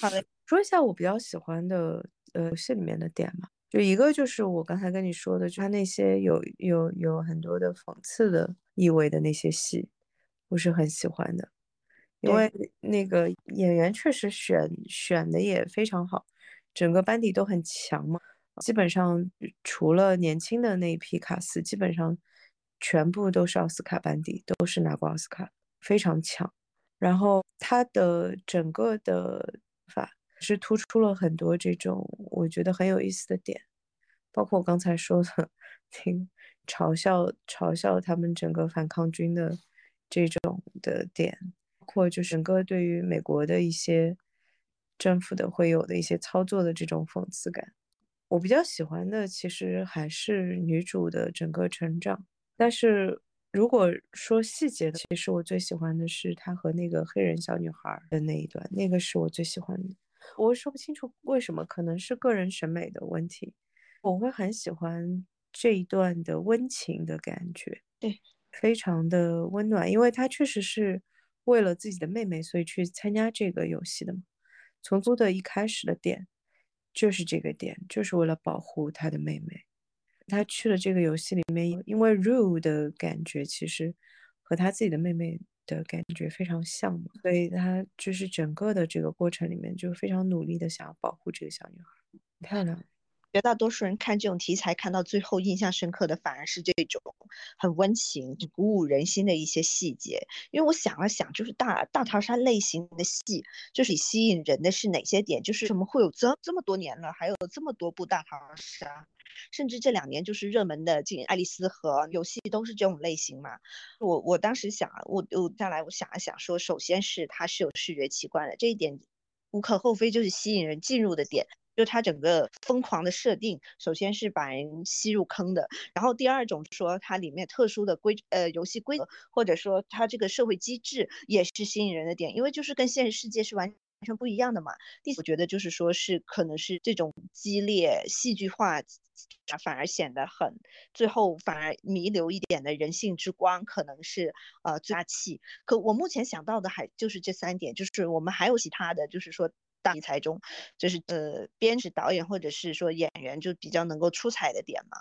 好嘞，说一下我比较喜欢的呃游戏里面的点吧。就一个就是我刚才跟你说的，就他那些有有有很多的讽刺的意味的那些戏，我是很喜欢的，因为那个演员确实选选的也非常好，整个班底都很强嘛，基本上除了年轻的那一批卡司，基本上全部都是奥斯卡班底，都是拿过奥斯卡，非常强。然后他的整个的法。是突出了很多这种我觉得很有意思的点，包括我刚才说的，听嘲笑嘲笑他们整个反抗军的这种的点，包括就整个对于美国的一些政府的会有的一些操作的这种讽刺感。我比较喜欢的其实还是女主的整个成长，但是如果说细节的，其实我最喜欢的是她和那个黑人小女孩的那一段，那个是我最喜欢的。我说不清楚为什么，可能是个人审美的问题。我会很喜欢这一段的温情的感觉，对，非常的温暖，因为他确实是为了自己的妹妹，所以去参加这个游戏的嘛。从租的一开始的点就是这个点，就是为了保护他的妹妹。他去了这个游戏里面，因为 Rue 的感觉其实和他自己的妹妹。的感觉非常像嘛，所以他就是整个的这个过程里面就非常努力的想要保护这个小女孩，漂亮。绝大多数人看这种题材看到最后印象深刻的反而是这种很温情、鼓舞人心的一些细节。因为我想了想，就是大大逃杀类型的戏，就是吸引人的是哪些点？就是什么会有这这么多年了，还有这么多部大逃杀？甚至这两年就是热门的《进爱丽丝》和游戏都是这种类型嘛。我我当时想，我我再来我想了想，说首先是它是有视觉奇观的，这一点无可厚非，就是吸引人进入的点。就它整个疯狂的设定，首先是把人吸入坑的。然后第二种说它里面特殊的规呃游戏规则，或者说它这个社会机制也是吸引人的点，因为就是跟现实世界是完。完全不一样的嘛。第，我觉得就是说，是可能是这种激烈戏剧化，反而显得很，最后反而弥留一点的人性之光，可能是呃最大气。可我目前想到的还就是这三点，就是我们还有其他的就是说大题材中，就是呃编剧、导演或者是说演员就比较能够出彩的点嘛。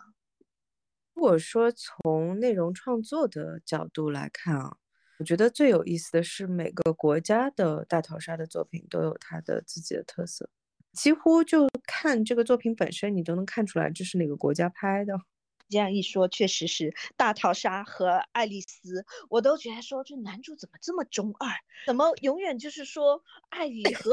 如果说从内容创作的角度来看啊。我觉得最有意思的是，每个国家的大逃杀的作品都有它的自己的特色，几乎就看这个作品本身，你都能看出来这是哪个国家拍的。这样一说，确实是大逃杀和爱丽丝，我都觉得说这男主怎么这么中二，怎么永远就是说爱与和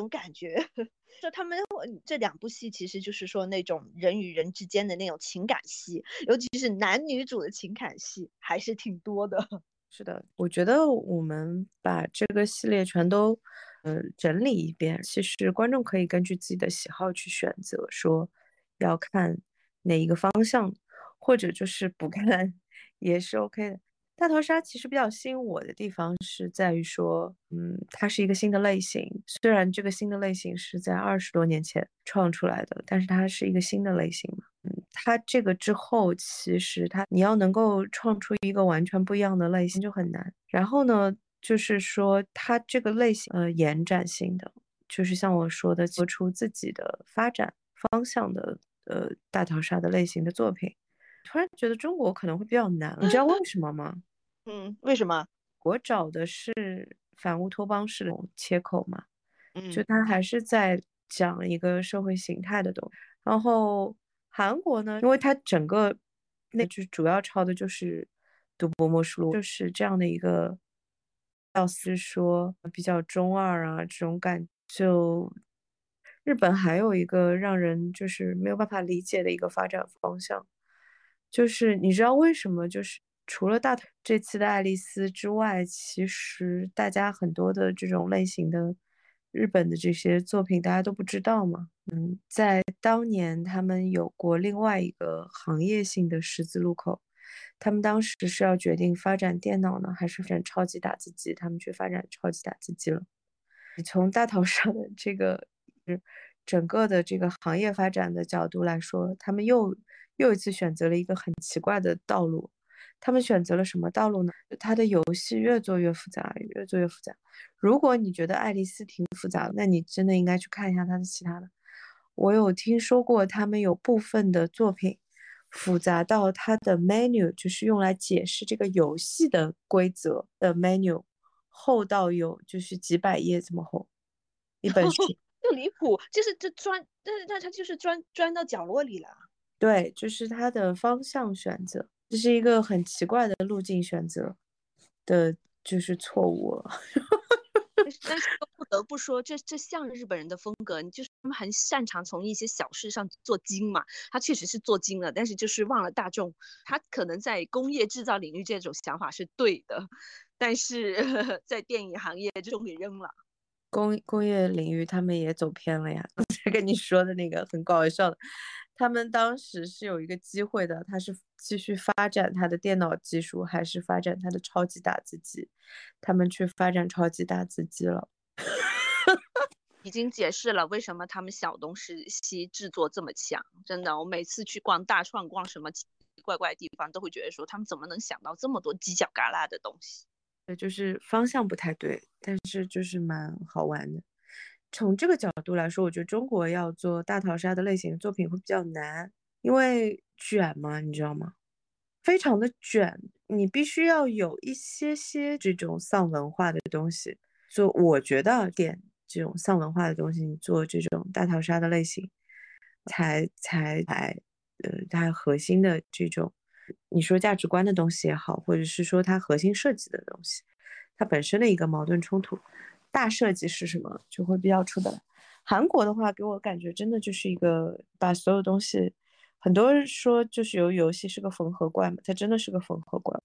种感觉。就他们这两部戏其实就是说那种人与人之间的那种情感戏，尤其是男女主的情感戏还是挺多的。是的，我觉得我们把这个系列全都呃整理一遍，其实观众可以根据自己的喜好去选择，说要看哪一个方向，或者就是不看 也是 OK 的。大逃杀其实比较吸引我的地方是在于说，嗯，它是一个新的类型。虽然这个新的类型是在二十多年前创出来的，但是它是一个新的类型嘛。嗯，它这个之后其实它你要能够创出一个完全不一样的类型就很难。然后呢，就是说它这个类型呃延展性的，就是像我说的，做出自己的发展方向的呃大逃杀的类型的作品。突然觉得中国可能会比较难，你知道为什么吗？嗯，为什么？我找的是反乌托邦式的切口嘛，嗯，就他还是在讲一个社会形态的东西。然后韩国呢，因为它整个那就主要抄的就是《赌博默示录》，就是这样的一个，要是说比较中二啊这种感。就日本还有一个让人就是没有办法理解的一个发展方向，就是你知道为什么？就是。除了大这次的爱丽丝之外，其实大家很多的这种类型的日本的这些作品，大家都不知道嘛。嗯，在当年他们有过另外一个行业性的十字路口，他们当时是要决定发展电脑呢，还是发展超级打字机？他们去发展超级打字机了。你从大逃杀的这个整个的这个行业发展的角度来说，他们又又一次选择了一个很奇怪的道路。他们选择了什么道路呢？他的游戏越做越复杂，越做越复杂。如果你觉得爱丽丝挺复杂，那你真的应该去看一下他的其他的。我有听说过，他们有部分的作品复杂到他的 menu 就是用来解释这个游戏的规则的 menu 厚到有就是几百页这么厚一本 书，就离谱，就是这钻，但是但他就是钻钻到角落里了。对，就是他的方向选择。这是一个很奇怪的路径选择的，就是错误 了。但是不得不说，这这像日本人的风格，就是他们很擅长从一些小事上做精嘛。他确实是做精了，但是就是忘了大众。他可能在工业制造领域这种想法是对的，但是 在电影行业就给扔了。工工业领域他们也走偏了呀。刚才跟你说的那个很搞笑的。他们当时是有一个机会的，他是继续发展他的电脑技术，还是发展他的超级打字机？他们去发展超级打字机了，已经解释了为什么他们小东西制作这么强。真的，我每次去逛大创、逛什么奇奇怪怪的地方，都会觉得说他们怎么能想到这么多犄角旮旯的东西？对，就是方向不太对，但是就是蛮好玩的。从这个角度来说，我觉得中国要做大逃杀的类型作品会比较难，因为卷嘛，你知道吗？非常的卷，你必须要有一些些这种丧文化的东西就。我觉得点这种丧文化的东西，你做这种大逃杀的类型，才才才呃，它核心的这种，你说价值观的东西也好，或者是说它核心设计的东西，它本身的一个矛盾冲突。大设计是什么，就会比较出得来。韩国的话，给我感觉真的就是一个把所有东西，很多人说就是游游戏是个缝合怪嘛，它真的是个缝合怪。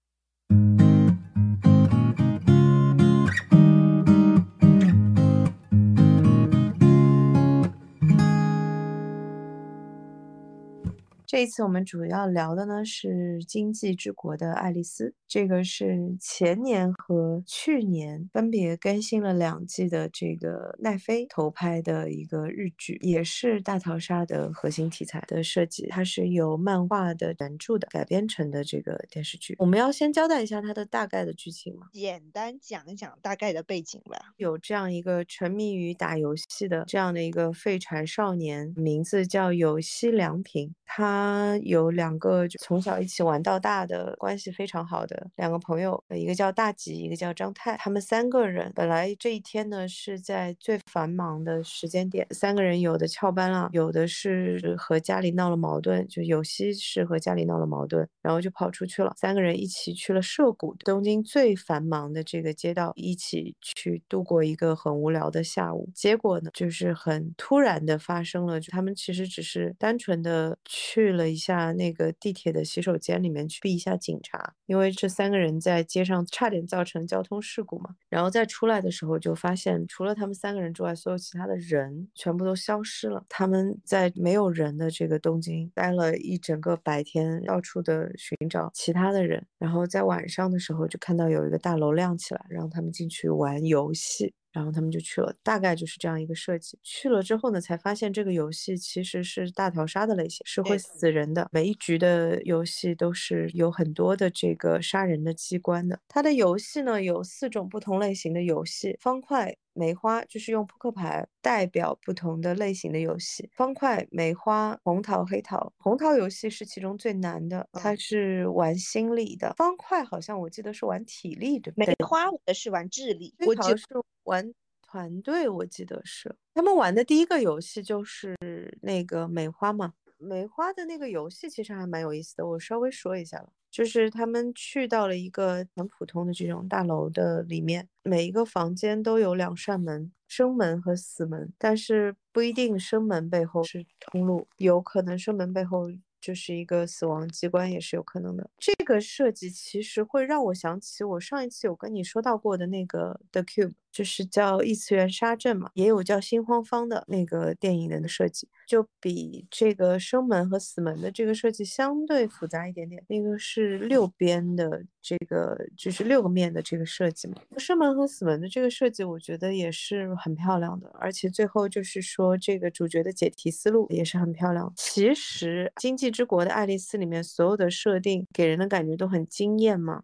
这一次我们主要聊的呢是经济之国的爱丽丝，这个是前年和去年分别更新了两季的这个奈飞投拍的一个日剧，也是大逃杀的核心题材的设计。它是由漫画的原著的改编成的这个电视剧。我们要先交代一下它的大概的剧情吗？简单讲一讲大概的背景吧。有这样一个沉迷于打游戏的这样的一个废柴少年，名字叫有西良平，他。有两个从小一起玩到大的关系非常好的两个朋友，一个叫大吉，一个叫张泰。他们三个人本来这一天呢是在最繁忙的时间点，三个人有的翘班了，有的是和家里闹了矛盾，就有些是和家里闹了矛盾，然后就跑出去了。三个人一起去了涉谷，东京最繁忙的这个街道，一起去度过一个很无聊的下午。结果呢，就是很突然的发生了，他们其实只是单纯的去了一下那个地铁的洗手间里面去避一下警察，因为这三个人在街上差点造成交通事故嘛。然后再出来的时候，就发现除了他们三个人之外，所有其他的人全部都消失了。他们在没有人的这个东京待了一整个白天，到处的寻找其他的人。然后在晚上的时候，就看到有一个大楼亮起来，让他们进去玩游戏。然后他们就去了，大概就是这样一个设计。去了之后呢，才发现这个游戏其实是大逃杀的类型，是会死人的。每一局的游戏都是有很多的这个杀人的机关的。它的游戏呢有四种不同类型的游戏：方块、梅花，就是用扑克牌代表不同的类型的游戏。方块、梅花、红桃、黑桃。红桃游戏是其中最难的，它是玩心理的。方块好像我记得是玩体力，对不对？梅花我的是玩智力，我记得是。玩团队，我记得是他们玩的第一个游戏就是那个梅花嘛。梅花的那个游戏其实还蛮有意思的，我稍微说一下了。就是他们去到了一个很普通的这种大楼的里面，每一个房间都有两扇门，生门和死门，但是不一定生门背后是通路，有可能生门背后。就是一个死亡机关也是有可能的。这个设计其实会让我想起我上一次有跟你说到过的那个 The Cube，就是叫异次元杀阵嘛，也有叫心慌方的那个电影人的设计，就比这个生门和死门的这个设计相对复杂一点点。那个是六边的这个，就是六个面的这个设计嘛。生门和死门的这个设计，我觉得也是很漂亮的，而且最后就是说这个主角的解题思路也是很漂亮。其实经济。之国的爱丽丝里面所有的设定给人的感觉都很惊艳嘛，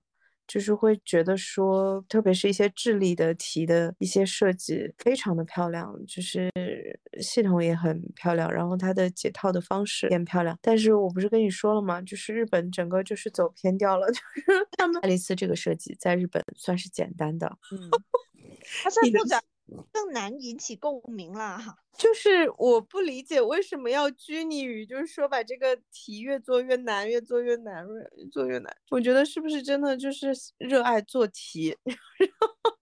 就是会觉得说，特别是一些智力的题的一些设计非常的漂亮，就是系统也很漂亮，然后它的解套的方式也很漂亮。但是我不是跟你说了吗？就是日本整个就是走偏掉了，就是他们爱丽丝这个设计在日本算是简单的，嗯，它算复杂。更难引起共鸣了哈，就是我不理解为什么要拘泥于，就是说把这个题越做越难，越做越难，越做越难。我觉得是不是真的就是热爱做题，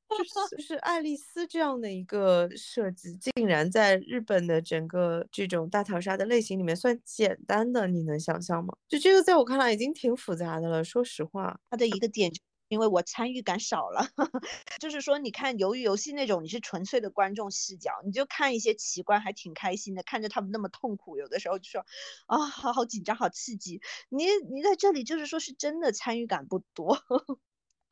就是就 是爱丽丝这样的一个设计，竟然在日本的整个这种大逃杀的类型里面算简单的，你能想象吗？就这个在我看来已经挺复杂的了，说实话，它的一个点。因为我参与感少了，就是说，你看鱿鱼游戏那种，你是纯粹的观众视角，你就看一些奇观，还挺开心的，看着他们那么痛苦，有的时候就说啊，好好紧张，好刺激。你你在这里就是说是真的参与感不多，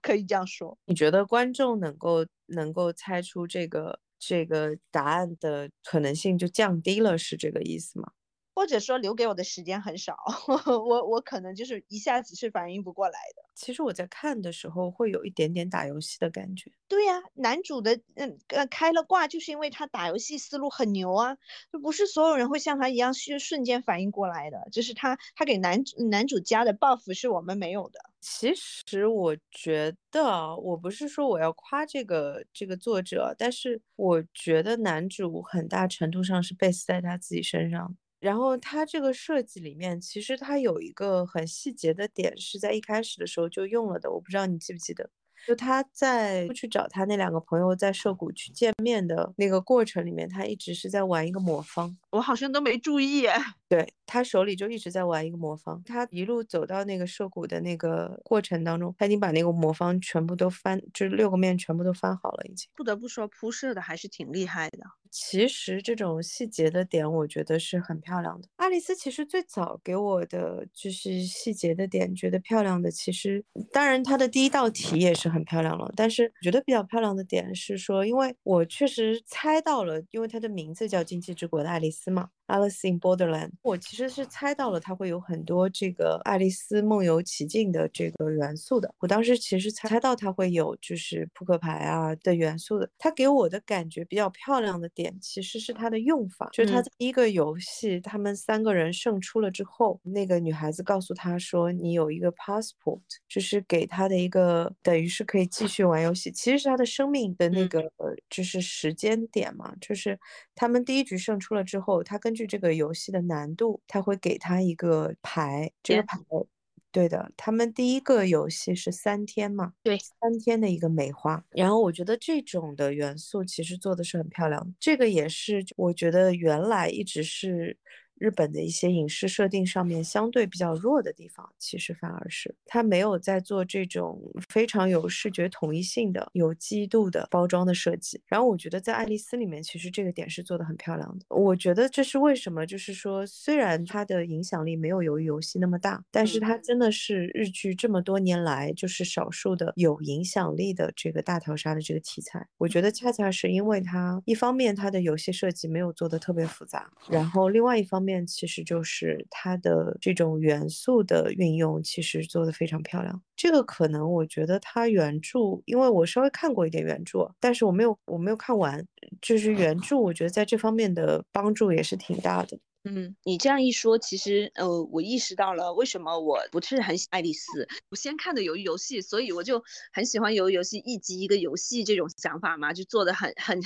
可以这样说。你觉得观众能够能够猜出这个这个答案的可能性就降低了，是这个意思吗？或者说留给我的时间很少，我我可能就是一下子是反应不过来的。其实我在看的时候会有一点点打游戏的感觉。对呀，男主的嗯呃开了挂，就是因为他打游戏思路很牛啊，就不是所有人会像他一样是瞬间反应过来的。就是他他给男主男主加的 buff 是我们没有的。其实我觉得，我不是说我要夸这个这个作者，但是我觉得男主很大程度上是 base 在他自己身上。然后它这个设计里面，其实它有一个很细节的点，是在一开始的时候就用了的。我不知道你记不记得，就他在去找他那两个朋友在涉谷去见面的那个过程里面，他一直是在玩一个魔方。我好像都没注意。对他手里就一直在玩一个魔方。他一路走到那个涉谷的那个过程当中，他已经把那个魔方全部都翻，就是六个面全部都翻好了，已经。不得不说，铺设的还是挺厉害的。其实这种细节的点，我觉得是很漂亮的。爱丽丝其实最早给我的就是细节的点，觉得漂亮的。其实当然它的第一道题也是很漂亮了，但是我觉得比较漂亮的点是说，因为我确实猜到了，因为它的名字叫《经济之国的爱丽丝》嘛，Alice in Borderland，我其实是猜到了它会有很多这个《爱丽丝梦游奇境》的这个元素的。我当时其实猜到它会有就是扑克牌啊的元素的。它给我的感觉比较漂亮的点其实是它的用法，就是它第一个游戏，他们三个人胜出了之后，那个女孩子告诉他说：“你有一个 passport，就是给他的一个等于是可以继续玩游戏。其实是他的生命的那个就是时间点嘛，就是他们第一局胜出了之后，他根据这个游戏的难度，他会给他一个牌。这个牌，对的，他们第一个游戏是三天嘛？对，三天的一个美化。然后我觉得这种的元素其实做的是很漂亮。这个也是我觉得原来一直是。日本的一些影视设定上面相对比较弱的地方，其实反而是他没有在做这种非常有视觉统一性的、有记忆度的包装的设计。然后我觉得在爱丽丝里面，其实这个点是做的很漂亮的。我觉得这是为什么，就是说虽然它的影响力没有鱿鱼游戏那么大，但是它真的是日剧这么多年来就是少数的有影响力的这个大逃杀的这个题材。我觉得恰恰是因为它一方面它的游戏设计没有做的特别复杂，然后另外一方。面其实就是它的这种元素的运用，其实做的非常漂亮。这个可能我觉得它原著，因为我稍微看过一点原著，但是我没有我没有看完。就是原 著，我觉得在这方面的帮助也是挺大的。嗯，你这样一说，其实呃，我意识到了为什么我不是很喜爱丽丝。我先看的鱿鱼游戏，所以我就很喜欢鱿鱼游戏一集一个游戏这种想法嘛，就做的很很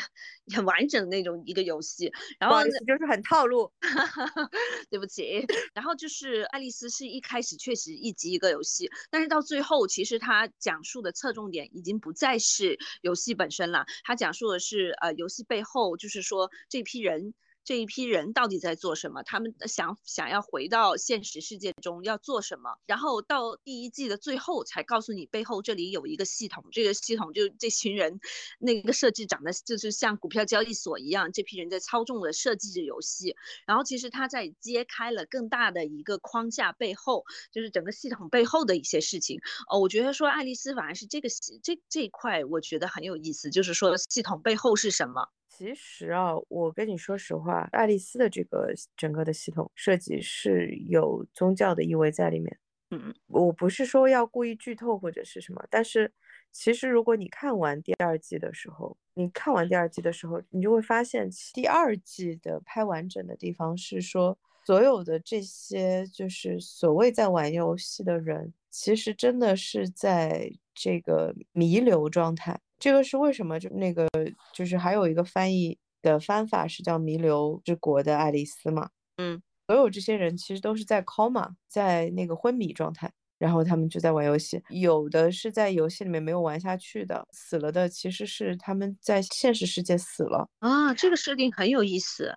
很完整那种一个游戏。然后就是很套路，对不起。然后就是爱丽丝是一开始确实一集一个游戏，但是到最后其实它讲述的侧重点已经不再是游戏本身了，它讲述的是呃游戏背后，就是说这批人。这一批人到底在做什么？他们想想要回到现实世界中要做什么？然后到第一季的最后才告诉你背后这里有一个系统，这个系统就这群人那个设置长得就是像股票交易所一样，这批人在操纵着设计着游戏。然后其实他在揭开了更大的一个框架背后，就是整个系统背后的一些事情。哦，我觉得说爱丽丝反而是这个系这这一块，我觉得很有意思，就是说系统背后是什么。其实啊，我跟你说实话，爱丽丝的这个整个的系统设计是有宗教的意味在里面。嗯，我不是说要故意剧透或者是什么，但是其实如果你看完第二季的时候，你看完第二季的时候，你就会发现第二季的拍完整的地方是说，所有的这些就是所谓在玩游戏的人，其实真的是在这个弥留状态。这个是为什么？就那个，就是还有一个翻译的翻法是叫“弥留之国的爱丽丝”嘛。嗯，所有这些人其实都是在 coma，在那个昏迷状态，然后他们就在玩游戏。有的是在游戏里面没有玩下去的，死了的其实是他们在现实世界死了啊。这个设定很有意思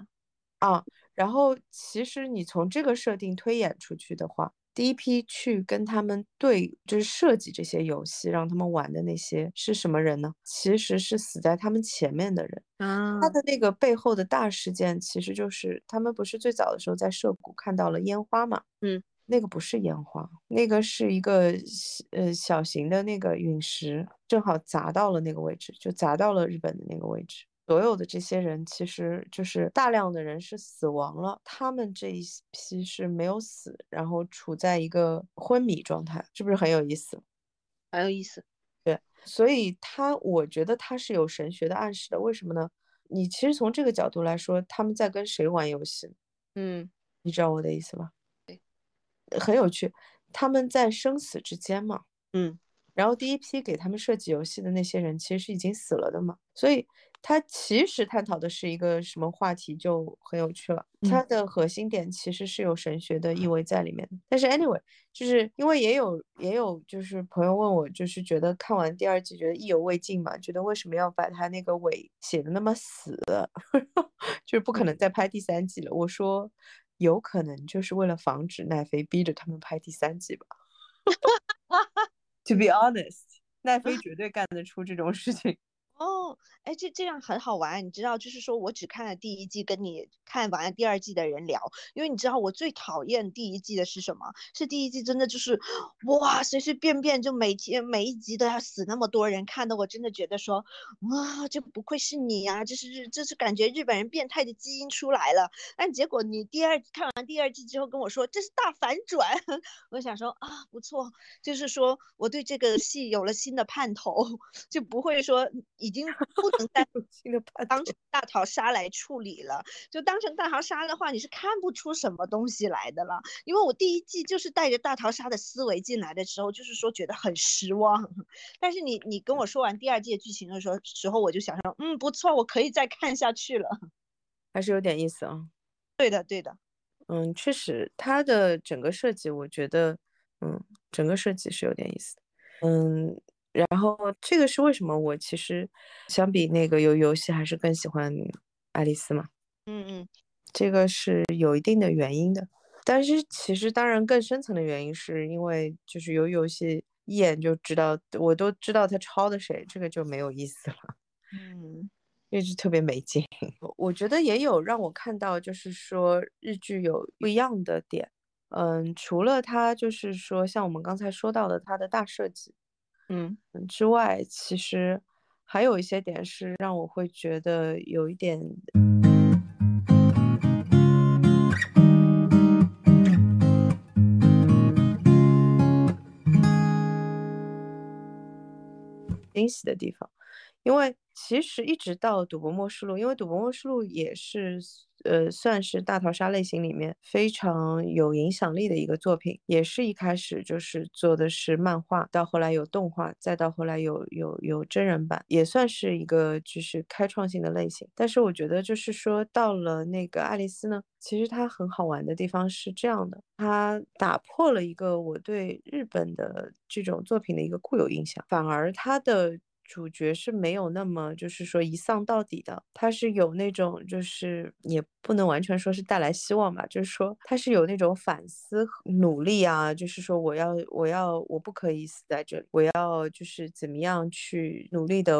啊。然后其实你从这个设定推演出去的话。第一批去跟他们对，就是设计这些游戏让他们玩的那些是什么人呢？其实是死在他们前面的人。啊，他的那个背后的大事件，其实就是他们不是最早的时候在涉谷看到了烟花嘛？嗯，那个不是烟花，那个是一个呃小型的那个陨石，正好砸到了那个位置，就砸到了日本的那个位置。所有的这些人，其实就是大量的人是死亡了，他们这一批是没有死，然后处在一个昏迷状态，是不是很有意思？很有意思。对，所以他，我觉得他是有神学的暗示的。为什么呢？你其实从这个角度来说，他们在跟谁玩游戏？嗯，你知道我的意思吗？对，很有趣，他们在生死之间嘛。嗯，然后第一批给他们设计游戏的那些人，其实是已经死了的嘛，所以。它其实探讨的是一个什么话题，就很有趣了。它的核心点其实是有神学的意味在里面的。但是 anyway，就是因为也有也有就是朋友问我，就是觉得看完第二季觉得意犹未尽嘛，觉得为什么要把它那个尾写的那么死，就是不可能再拍第三季了。我说有可能就是为了防止奈飞逼着他们拍第三季吧。To be honest，奈飞 绝对干得出这种事情。哦。哎，这这样很好玩，你知道，就是说我只看了第一季，跟你看完第二季的人聊，因为你知道我最讨厌第一季的是什么？是第一季真的就是哇，随随便便就每天每一集都要死那么多人，看的我真的觉得说哇，这不愧是你呀，这是，这是感觉日本人变态的基因出来了。但结果你第二看完第二季之后跟我说这是大反转，我想说啊，不错，就是说我对这个戏有了新的盼头，就不会说。已经不能再 当成大逃杀来处理了，就当成大逃杀的话，你是看不出什么东西来的了。因为我第一季就是带着大逃杀的思维进来的时候，就是说觉得很失望。但是你你跟我说完第二季剧情的时候，时候我就想说，嗯，不错，我可以再看下去了，还是有点意思啊。对的，对的，嗯，确实，它的整个设计，我觉得，嗯，整个设计是有点意思，嗯。然后这个是为什么？我其实相比那个游游戏，还是更喜欢爱丽丝嘛。嗯嗯，这个是有一定的原因的。但是其实当然更深层的原因，是因为就是游游戏一眼就知道，我都知道他抄的谁，这个就没有意思了。嗯，一直特别没劲。我觉得也有让我看到，就是说日剧有不一样的点。嗯，除了它就是说像我们刚才说到的它的大设计。嗯之外，其实还有一些点是让我会觉得有一点惊喜的地方，因为其实一直到《赌博默示录》，因为《赌博默示录》也是。呃，算是大逃杀类型里面非常有影响力的一个作品，也是一开始就是做的是漫画，到后来有动画，再到后来有有有真人版，也算是一个就是开创性的类型。但是我觉得就是说到了那个爱丽丝呢，其实它很好玩的地方是这样的，它打破了一个我对日本的这种作品的一个固有印象，反而它的。主角是没有那么就是说一丧到底的，他是有那种就是也不能完全说是带来希望吧，就是说他是有那种反思努力啊，就是说我要我要我不可以死在这里，我要就是怎么样去努力的。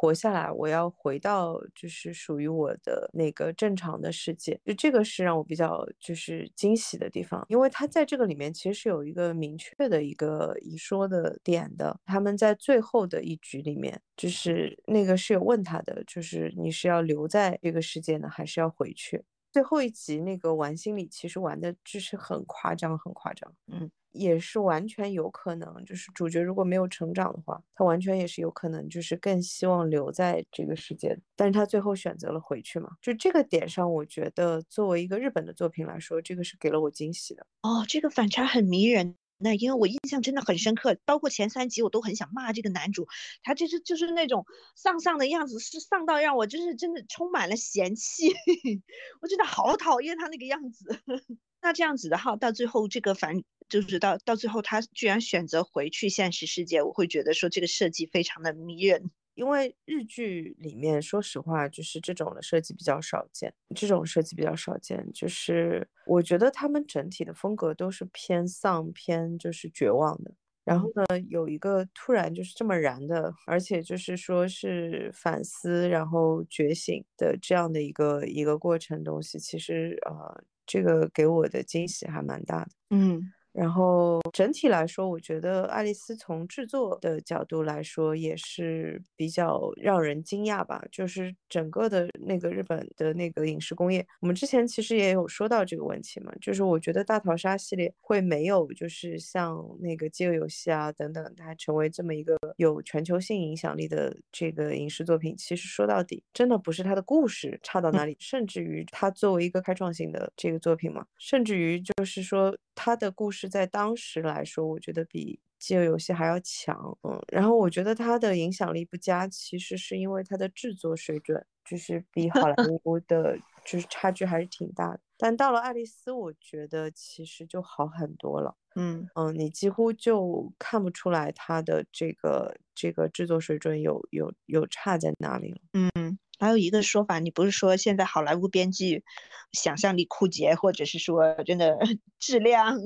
活下来，我要回到就是属于我的那个正常的世界，就这个是让我比较就是惊喜的地方，因为他在这个里面其实是有一个明确的一个一说的点的。他们在最后的一局里面，就是那个是有问他的，就是你是要留在这个世界呢，还是要回去？最后一集那个玩心理其实玩的就是很夸张，很夸张，嗯。也是完全有可能，就是主角如果没有成长的话，他完全也是有可能，就是更希望留在这个世界，但是他最后选择了回去嘛。就这个点上，我觉得作为一个日本的作品来说，这个是给了我惊喜的。哦，这个反差很迷人。那因为我印象真的很深刻，包括前三集我都很想骂这个男主，他就是就是那种丧丧的样子，是丧到让我就是真的充满了嫌弃，我真的好讨厌他那个样子。那这样子的话，到最后这个反。就是到到最后，他居然选择回去现实世界，我会觉得说这个设计非常的迷人。因为日剧里面，说实话，就是这种的设计比较少见，这种设计比较少见。就是我觉得他们整体的风格都是偏丧、偏就是绝望的。然后呢，有一个突然就是这么燃的，而且就是说是反思然后觉醒的这样的一个一个过程东西，其实呃，这个给我的惊喜还蛮大的。嗯。然后整体来说，我觉得爱丽丝从制作的角度来说也是比较让人惊讶吧。就是整个的那个日本的那个影视工业，我们之前其实也有说到这个问题嘛。就是我觉得大逃杀系列会没有，就是像那个饥饿游戏啊等等，它成为这么一个有全球性影响力的这个影视作品。其实说到底，真的不是它的故事差到哪里，甚至于它作为一个开创性的这个作品嘛，甚至于就是说。他的故事在当时来说，我觉得比《饥饿游戏》还要强，嗯，然后我觉得他的影响力不佳，其实是因为他的制作水准就是比好莱坞的，就是差距还是挺大的。但到了爱丽丝，我觉得其实就好很多了，嗯嗯，你几乎就看不出来他的这个这个制作水准有有有差在哪里了，嗯。还有一个说法，你不是说现在好莱坞编剧想象力枯竭，或者是说真的 质量？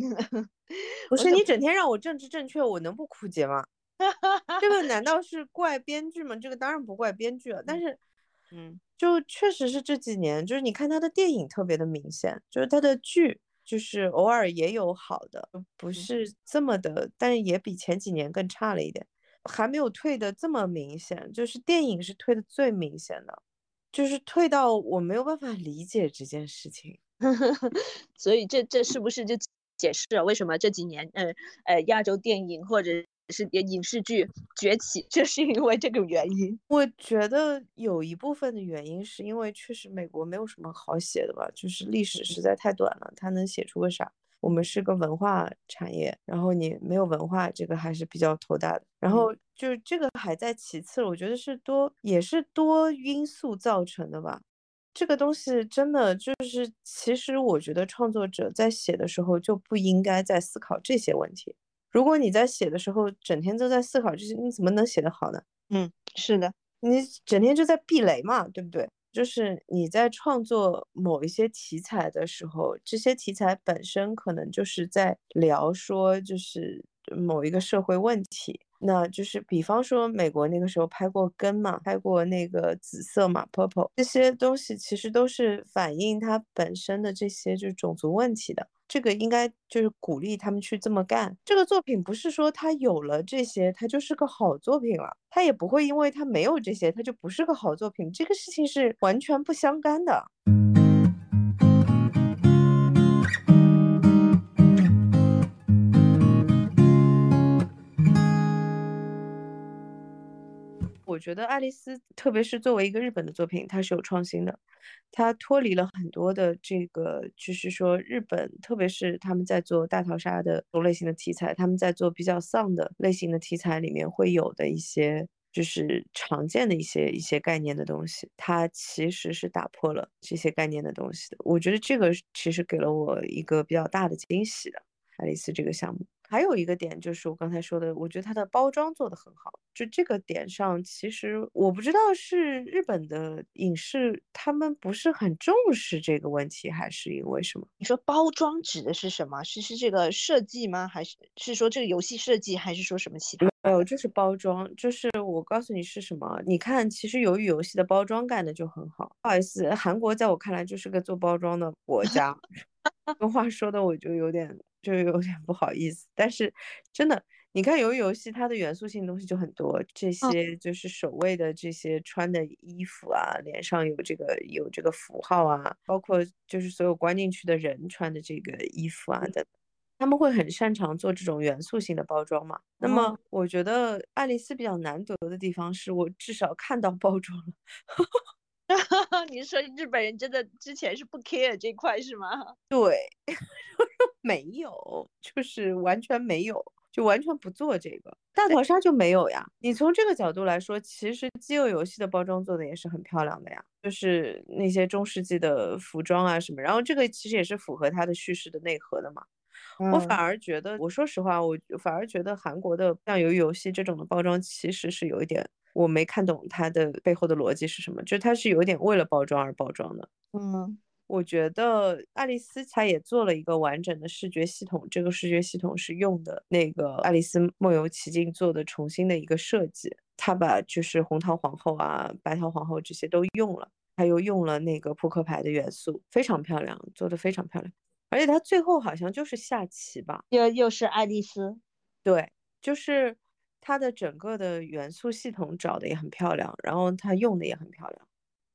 不是你整天让我政治正确，我能不枯竭吗？这个难道是怪编剧吗？这个当然不怪编剧啊，但是，嗯，就确实是这几年，就是你看他的电影特别的明显，就是他的剧就是偶尔也有好的，不是这么的，但是也比前几年更差了一点，还没有退的这么明显，就是电影是退的最明显的，就是退到我没有办法理解这件事情，所以这这是不是就解释了为什么这几年，呃呃，亚洲电影或者是影视剧崛起，就是因为这个原因。我觉得有一部分的原因是因为确实美国没有什么好写的吧，就是历史实在太短了，它能写出个啥？我们是个文化产业，然后你没有文化，这个还是比较头大的。然后就是这个还在其次，我觉得是多也是多因素造成的吧。这个东西真的就是，其实我觉得创作者在写的时候就不应该在思考这些问题。如果你在写的时候整天都在思考这些，你怎么能写得好呢？嗯，是的，你整天就在避雷嘛，对不对？就是你在创作某一些题材的时候，这些题材本身可能就是在聊说，就是某一个社会问题。那就是比方说美国那个时候拍过《根》嘛，拍过那个紫色嘛，Purple，这些东西其实都是反映它本身的这些就是种族问题的。这个应该就是鼓励他们去这么干。这个作品不是说它有了这些，它就是个好作品了，它也不会因为它没有这些，它就不是个好作品。这个事情是完全不相干的。我觉得《爱丽丝》，特别是作为一个日本的作品，它是有创新的，它脱离了很多的这个，就是说日本，特别是他们在做大逃杀的种类型的题材，他们在做比较丧的类型的题材里面会有的一些，就是常见的一些一些概念的东西，它其实是打破了这些概念的东西的。我觉得这个其实给了我一个比较大的惊喜的，《爱丽丝》这个项目。还有一个点就是我刚才说的，我觉得它的包装做得很好。就这个点上，其实我不知道是日本的影视他们不是很重视这个问题，还是因为什么？你说包装指的是什么？是是这个设计吗？还是是说这个游戏设计？还是说什么其他？没有，就是包装。就是我告诉你是什么？你看，其实由于游戏的包装干的就很好。不好意思，韩国在我看来就是个做包装的国家。这话说的我就有点。就有点不好意思，但是真的，你看鱿鱼游戏，它的元素性东西就很多，这些就是守卫的这些穿的衣服啊，脸上有这个有这个符号啊，包括就是所有关进去的人穿的这个衣服啊等，他们会很擅长做这种元素性的包装嘛。那么我觉得爱丽丝比较难得的地方是我至少看到包装了。你说日本人真的之前是不 care 这块是吗？对，没有，就是完全没有，就完全不做这个。大逃杀就没有呀。你从这个角度来说，其实饥饿游戏的包装做的也是很漂亮的呀，就是那些中世纪的服装啊什么。然后这个其实也是符合它的叙事的内核的嘛。我反而觉得，我说实话，我反而觉得韩国的像鱿鱼游戏这种的包装其实是有一点。我没看懂它的背后的逻辑是什么，就它是有点为了包装而包装的。嗯，我觉得爱丽丝她也做了一个完整的视觉系统，这个视觉系统是用的那个《爱丽丝梦游奇境》做的重新的一个设计，她把就是红桃皇后啊、白桃皇后这些都用了，她又用了那个扑克牌的元素，非常漂亮，做的非常漂亮。而且他最后好像就是下棋吧，又又是爱丽丝，对，就是。它的整个的元素系统找的也很漂亮，然后它用的也很漂亮，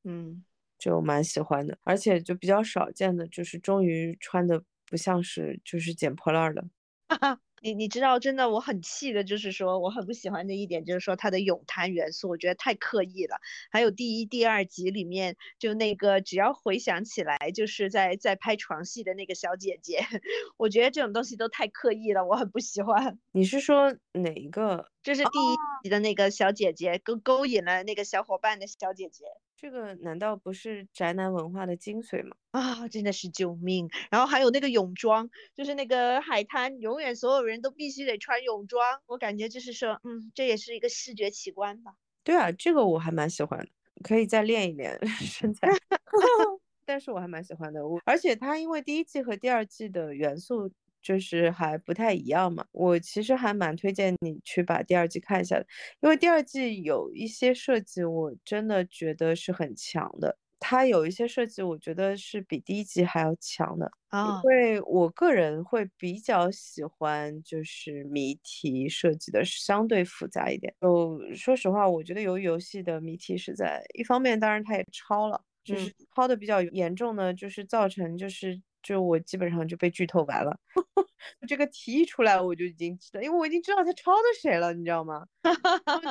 嗯，就蛮喜欢的，而且就比较少见的，就是终于穿的不像是就是捡破烂的。你你知道，真的我很气的，就是说我很不喜欢的一点，就是说它的咏叹元素，我觉得太刻意了。还有第一、第二集里面，就那个只要回想起来，就是在在拍床戏的那个小姐姐，我觉得这种东西都太刻意了，我很不喜欢。你是说哪一个？就是第一集的那个小姐姐勾勾引了那个小伙伴的小姐姐。这个难道不是宅男文化的精髓吗？啊，真的是救命！然后还有那个泳装，就是那个海滩，永远所有人都必须得穿泳装。我感觉就是说，嗯，这也是一个视觉奇观吧。对啊，这个我还蛮喜欢的，可以再练一练 身材。但是我还蛮喜欢的，我而且它因为第一季和第二季的元素就是还不太一样嘛。我其实还蛮推荐你去把第二季看一下的，因为第二季有一些设计，我真的觉得是很强的。它有一些设计，我觉得是比第一季还要强的啊。因为我个人会比较喜欢，就是谜题设计的相对复杂一点。就说实话，我觉得由于游戏的谜题是在一方面，当然它也抄了，就是抄的比较严重呢，就是造成就是就我基本上就被剧透完了。这个题一出来，我就已经知道，因为我已经知道他抄的谁了，你知道吗？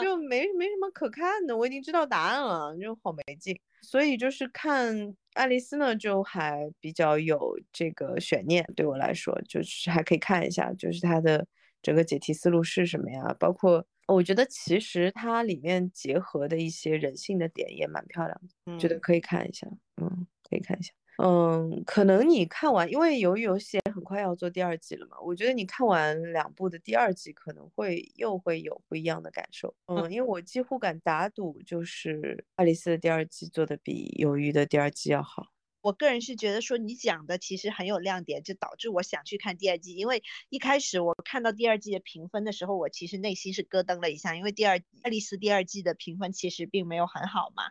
就 没没什么可看的，我已经知道答案了，就好没劲。所以就是看爱丽丝呢，就还比较有这个悬念，对我来说，就是还可以看一下，就是它的整个解题思路是什么呀？包括我觉得其实它里面结合的一些人性的点也蛮漂亮的，觉得可以看一下，嗯，可以看一下。嗯，可能你看完，因为鱿鱼游戏也很快要做第二季了嘛，我觉得你看完两部的第二季，可能会又会有不一样的感受。嗯，因为我几乎敢打赌，就是爱丽丝的第二季做的比鱿鱼的第二季要好。我个人是觉得说你讲的其实很有亮点，就导致我想去看第二季。因为一开始我看到第二季的评分的时候，我其实内心是咯噔了一下，因为第二爱丽丝第二季的评分其实并没有很好嘛。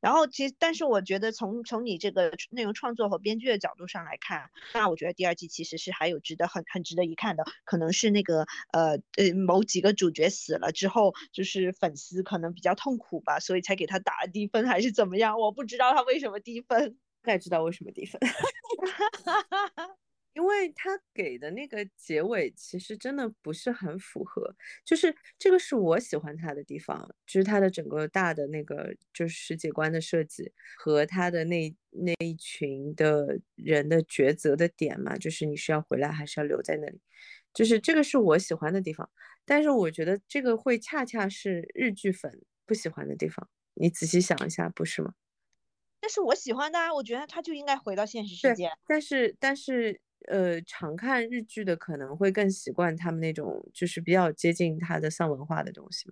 然后其实，但是我觉得从从你这个内容创作和编剧的角度上来看，那我觉得第二季其实是还有值得很很值得一看的。可能是那个呃呃某几个主角死了之后，就是粉丝可能比较痛苦吧，所以才给他打了低分还是怎么样？我不知道他为什么低分。大概知道为什么低分，因为他给的那个结尾其实真的不是很符合，就是这个是我喜欢他的地方，就是他的整个大的那个就是世界观的设计和他的那那一群的人的抉择的点嘛，就是你是要回来还是要留在那里，就是这个是我喜欢的地方，但是我觉得这个会恰恰是日剧粉不喜欢的地方，你仔细想一下，不是吗？这是我喜欢的，我觉得他就应该回到现实世界。但是但是呃，常看日剧的可能会更习惯他们那种就是比较接近他的丧文化的东西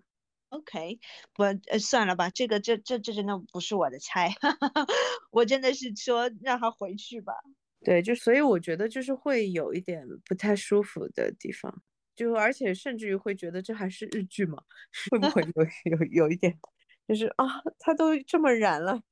OK，不，呃，算了吧，这个这这这真的不是我的菜，我真的是说让他回去吧。对，就所以我觉得就是会有一点不太舒服的地方，就而且甚至于会觉得这还是日剧嘛？会不会有有有一点，就是啊，他都这么燃了。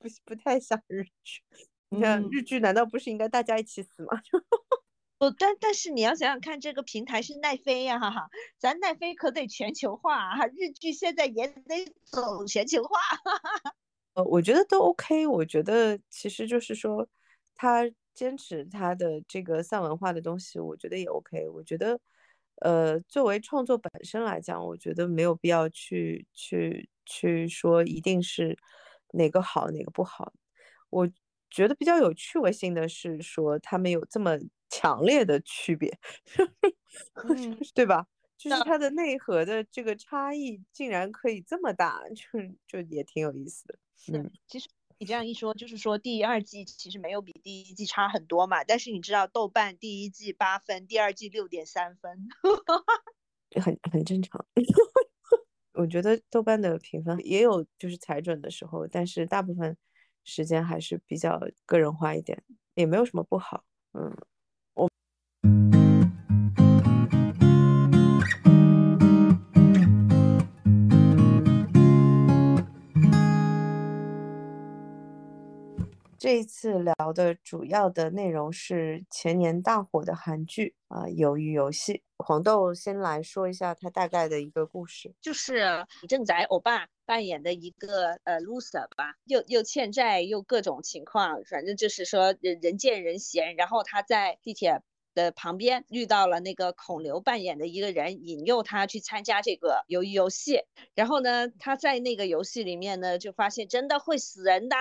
不不太像日剧，你看日剧难道不是应该大家一起死吗？不，但但是你要想想看，这个平台是奈飞呀，哈哈，咱奈飞可得全球化啊，日剧现在也得走全球化。呃，我觉得都 OK，我觉得其实就是说，他坚持他的这个丧文化的东西，我觉得也 OK。我觉得，呃，作为创作本身来讲，我觉得没有必要去去去说一定是。哪个好，哪个不好？我觉得比较有趣味性的是说，他们有这么强烈的区别，对吧？就是它的内核的这个差异竟然可以这么大，就就也挺有意思的。嗯，其实你这样一说，就是说第二季其实没有比第一季差很多嘛。但是你知道，豆瓣第一季八分，第二季六点三分，很很正常。我觉得豆瓣的评分也有就是踩准的时候，但是大部分时间还是比较个人化一点，也没有什么不好。嗯，我这一次聊的主要的内容是前年大火的韩剧啊，《鱿鱼游戏》。黄豆先来说一下他大概的一个故事，就是李正宰欧巴扮演的一个呃 loser 吧，又又欠债又各种情况，反正就是说人人见人嫌。然后他在地铁的旁边遇到了那个孔刘扮演的一个人，引诱他去参加这个鱿鱼游戏。然后呢，他在那个游戏里面呢，就发现真的会死人的。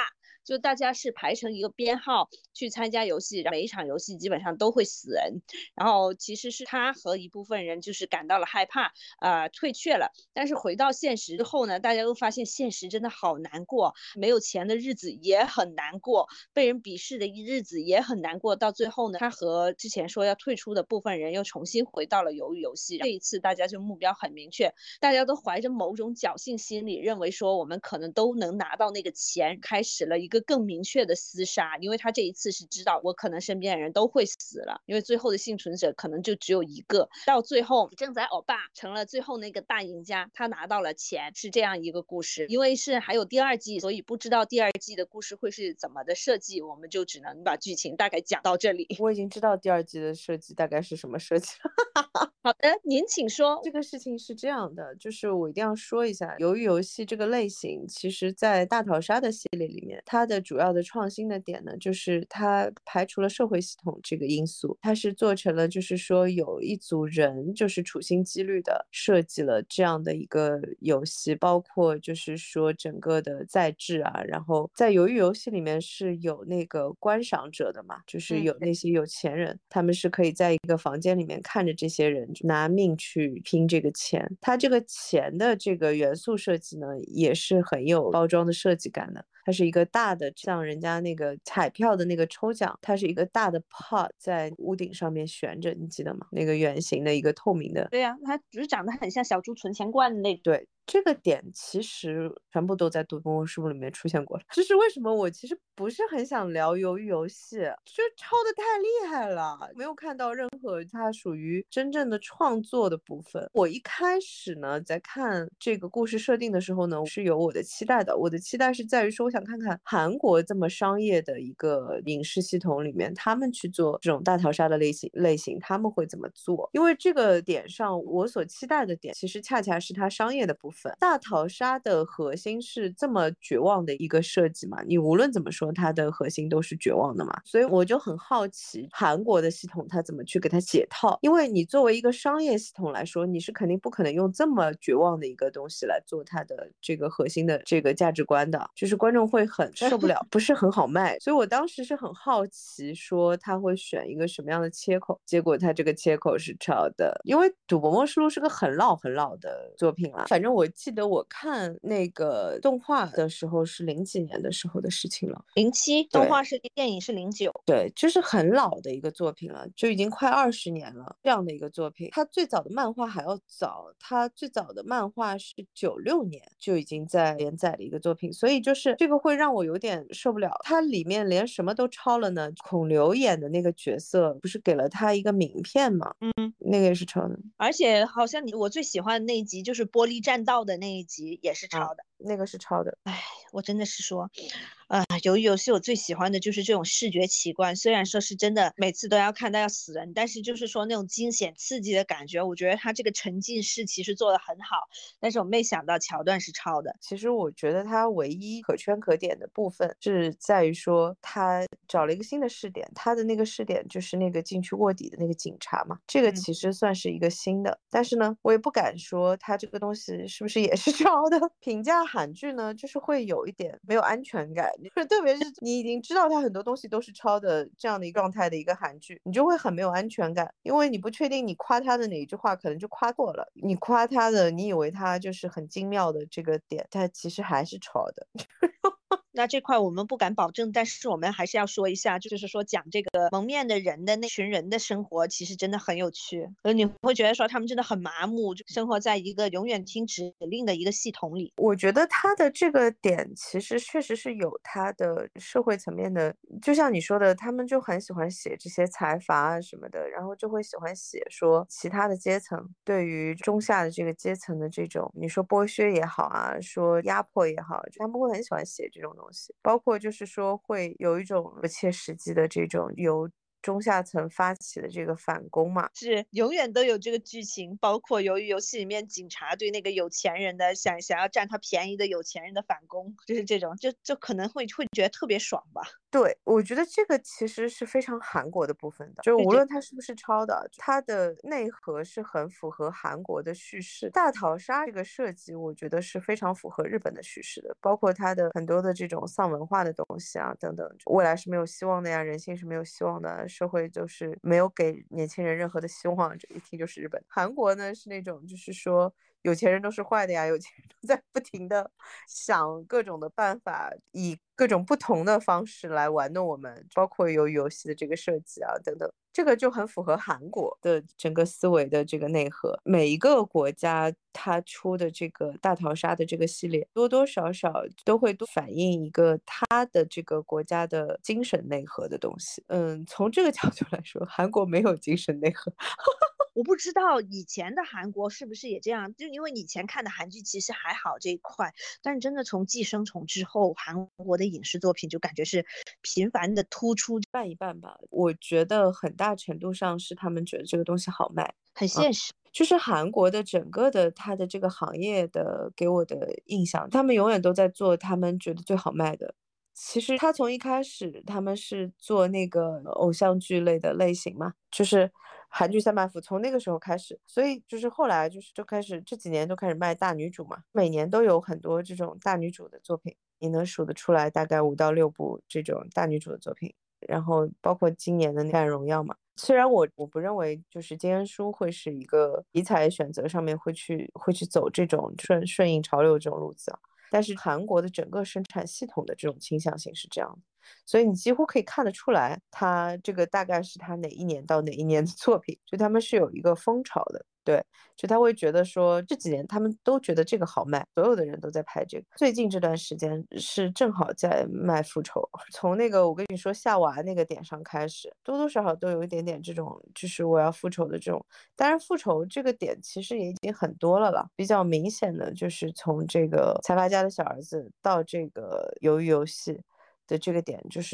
就大家是排成一个编号去参加游戏，每一场游戏基本上都会死人。然后其实是他和一部分人就是感到了害怕，啊，退却了。但是回到现实之后呢，大家都发现现实真的好难过，没有钱的日子也很难过，被人鄙视的一日子也很难过。到最后呢，他和之前说要退出的部分人又重新回到了鱿鱼游戏。这一次大家就目标很明确，大家都怀着某种侥幸心理，认为说我们可能都能拿到那个钱，开始了一个。个更明确的厮杀，因为他这一次是知道我可能身边的人都会死了，因为最后的幸存者可能就只有一个。到最后，正仔欧巴成了最后那个大赢家，他拿到了钱，是这样一个故事。因为是还有第二季，所以不知道第二季的故事会是怎么的设计，我们就只能把剧情大概讲到这里。我已经知道第二季的设计大概是什么设计了。好的，您请说。这个事情是这样的，就是我一定要说一下，由于游戏这个类型，其实在大逃杀的系列里面，它的主要的创新的点呢，就是它排除了社会系统这个因素，它是做成了就是说有一组人就是处心积虑的设计了这样的一个游戏，包括就是说整个的在制啊，然后在鱿鱼游戏里面是有那个观赏者的嘛，就是有那些有钱人，他们是可以在一个房间里面看着这些人拿命去拼这个钱，它这个钱的这个元素设计呢，也是很有包装的设计感的。它是一个大的，像人家那个彩票的那个抽奖，它是一个大的 pot 在屋顶上面悬着，你记得吗？那个圆形的一个透明的。对呀，它只是长得很像小猪存钱罐的那。对。这个点其实全部都在《赌博默示录》里面出现过了。这是为什么？我其实不是很想聊鱿鱼游戏，就抄的太厉害了，没有看到任何它属于真正的创作的部分。我一开始呢，在看这个故事设定的时候呢，是有我的期待的。我的期待是在于说，我想看看韩国这么商业的一个影视系统里面，他们去做这种大逃杀的类型类型，他们会怎么做？因为这个点上，我所期待的点，其实恰恰是它商业的部分。大逃杀的核心是这么绝望的一个设计嘛？你无论怎么说，它的核心都是绝望的嘛。所以我就很好奇韩国的系统它怎么去给它解套。因为你作为一个商业系统来说，你是肯定不可能用这么绝望的一个东西来做它的这个核心的这个价值观的，就是观众会很受不了，不是很好卖。所以我当时是很好奇，说他会选一个什么样的切口？结果他这个切口是抄的，因为《赌博默示录》是个很老很老的作品了，反正我。记得我看那个动画的时候是零几年的时候的事情了，零七动画是电影是零九，对，就是很老的一个作品了，就已经快二十年了这样的一个作品。它最早的漫画还要早，它最早的漫画是九六年就已经在连载的一个作品，所以就是这个会让我有点受不了。它里面连什么都抄了呢？孔刘演的那个角色不是给了他一个名片吗？嗯，那个也是抄的。而且好像你我最喜欢的那一集就是玻璃栈道。的那一集也是抄的，那个是抄的。哎，我真的是说。啊，鱿鱼游戏我最喜欢的就是这种视觉奇观，虽然说是真的每次都要看到要死人，但是就是说那种惊险刺激的感觉，我觉得他这个沉浸式其实做的很好。但是我没想到桥段是抄的。其实我觉得他唯一可圈可点的部分是在于说他找了一个新的试点，他的那个试点就是那个进去卧底的那个警察嘛，这个其实算是一个新的。但是呢，我也不敢说他这个东西是不是也是 抄的。评价韩剧呢，就是会有一点没有安全感。就是特别是你已经知道他很多东西都是抄的这样的一个状态的一个韩剧，你就会很没有安全感，因为你不确定你夸他的哪一句话可能就夸过了。你夸他的，你以为他就是很精妙的这个点，他其实还是抄的。那这块我们不敢保证，但是我们还是要说一下，就是说讲这个蒙面的人的那群人的生活，其实真的很有趣。呃，你会觉得说他们真的很麻木，就生活在一个永远听指令的一个系统里。我觉得他的这个点其实确实是有他的社会层面的，就像你说的，他们就很喜欢写这些财阀啊什么的，然后就会喜欢写说其他的阶层对于中下的这个阶层的这种，你说剥削也好啊，说压迫也好，他们会很喜欢写这种东西。包括就是说会有一种不切实际的这种由中下层发起的这个反攻嘛，是永远都有这个剧情。包括由于游戏里面警察对那个有钱人的想想要占他便宜的有钱人的反攻，就是这种，就就可能会会觉得特别爽吧。对，我觉得这个其实是非常韩国的部分的，就无论它是不是抄的，它的内核是很符合韩国的叙事。大逃杀这个设计，我觉得是非常符合日本的叙事的，包括它的很多的这种丧文化的东西啊等等。未来是没有希望的呀，人性是没有希望的，社会就是没有给年轻人任何的希望。这一听就是日本。韩国呢是那种就是说。有钱人都是坏的呀！有钱人都在不停的想各种的办法，以各种不同的方式来玩弄我们，包括有游戏的这个设计啊等等。这个就很符合韩国的整个思维的这个内核。每一个国家它出的这个大逃杀的这个系列，多多少少都会反映一个它的这个国家的精神内核的东西。嗯，从这个角度来说，韩国没有精神内核。我不知道以前的韩国是不是也这样，就因为以前看的韩剧其实还好这一块，但是真的从《寄生虫》之后，韩国的影视作品就感觉是频繁的突出，半一半吧。我觉得很大程度上是他们觉得这个东西好卖，很现实。就是韩国的整个的它的这个行业的给我的印象，他们永远都在做他们觉得最好卖的。其实他从一开始他们是做那个偶像剧类的类型嘛，就是韩剧三板斧，从那个时候开始，所以就是后来就是就开始这几年都开始卖大女主嘛，每年都有很多这种大女主的作品，你能数得出来大概五到六部这种大女主的作品，然后包括今年的《黑暗荣耀》嘛，虽然我我不认为就是金恩淑会是一个题材选择上面会去会去走这种顺顺应潮流这种路子啊。但是韩国的整个生产系统的这种倾向性是这样的，所以你几乎可以看得出来，他这个大概是他哪一年到哪一年的作品，就他们是有一个风潮的。对，就他会觉得说这几年他们都觉得这个好卖，所有的人都在拍这个。最近这段时间是正好在卖复仇，从那个我跟你说夏娃那个点上开始，多多少少都有一点点这种，就是我要复仇的这种。当然，复仇这个点其实也已经很多了了，比较明显的就是从这个财阀家的小儿子到这个鱿鱼游戏的这个点，就是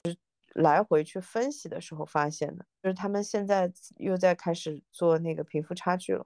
来回去分析的时候发现的，就是他们现在又在开始做那个贫富差距了。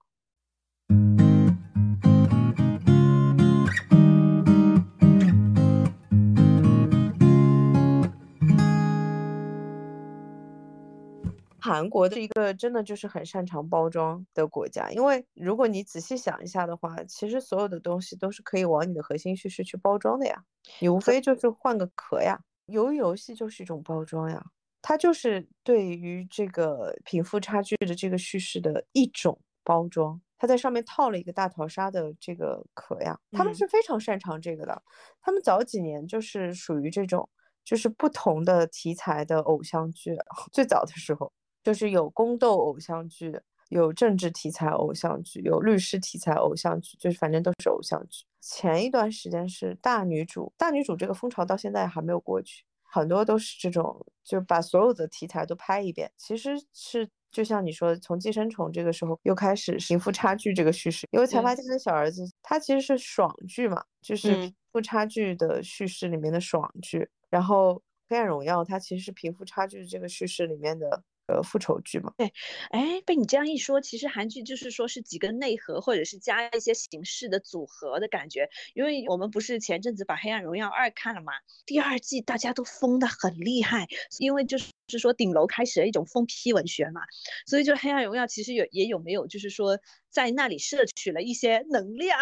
韩国是一个真的就是很擅长包装的国家，因为如果你仔细想一下的话，其实所有的东西都是可以往你的核心叙事去包装的呀，你无非就是换个壳呀。鱿鱼游戏就是一种包装呀，它就是对于这个贫富差距的这个叙事的一种包装，它在上面套了一个大逃杀的这个壳呀。他们是非常擅长这个的，他们早几年就是属于这种，就是不同的题材的偶像剧，最早的时候。就是有宫斗偶像剧，有政治题材偶像剧，有律师题材偶像剧，就是反正都是偶像剧。前一段时间是大女主，大女主这个风潮到现在还没有过去，很多都是这种，就把所有的题材都拍一遍。其实是就像你说，从寄生虫这个时候又开始贫富差距这个叙事，因为财阀家的小儿子他其实是爽剧嘛，就是贫富差距的叙事里面的爽剧。然后黑暗荣耀它其实是贫富差距这个叙事里面的。呃，复仇剧嘛，对，哎，被你这样一说，其实韩剧就是说是几个内核，或者是加一些形式的组合的感觉。因为我们不是前阵子把《黑暗荣耀二》看了嘛，第二季大家都疯的很厉害，因为就是是说顶楼开始了一种疯批文学嘛，所以就《黑暗荣耀》其实有也有没有就是说在那里摄取了一些能量，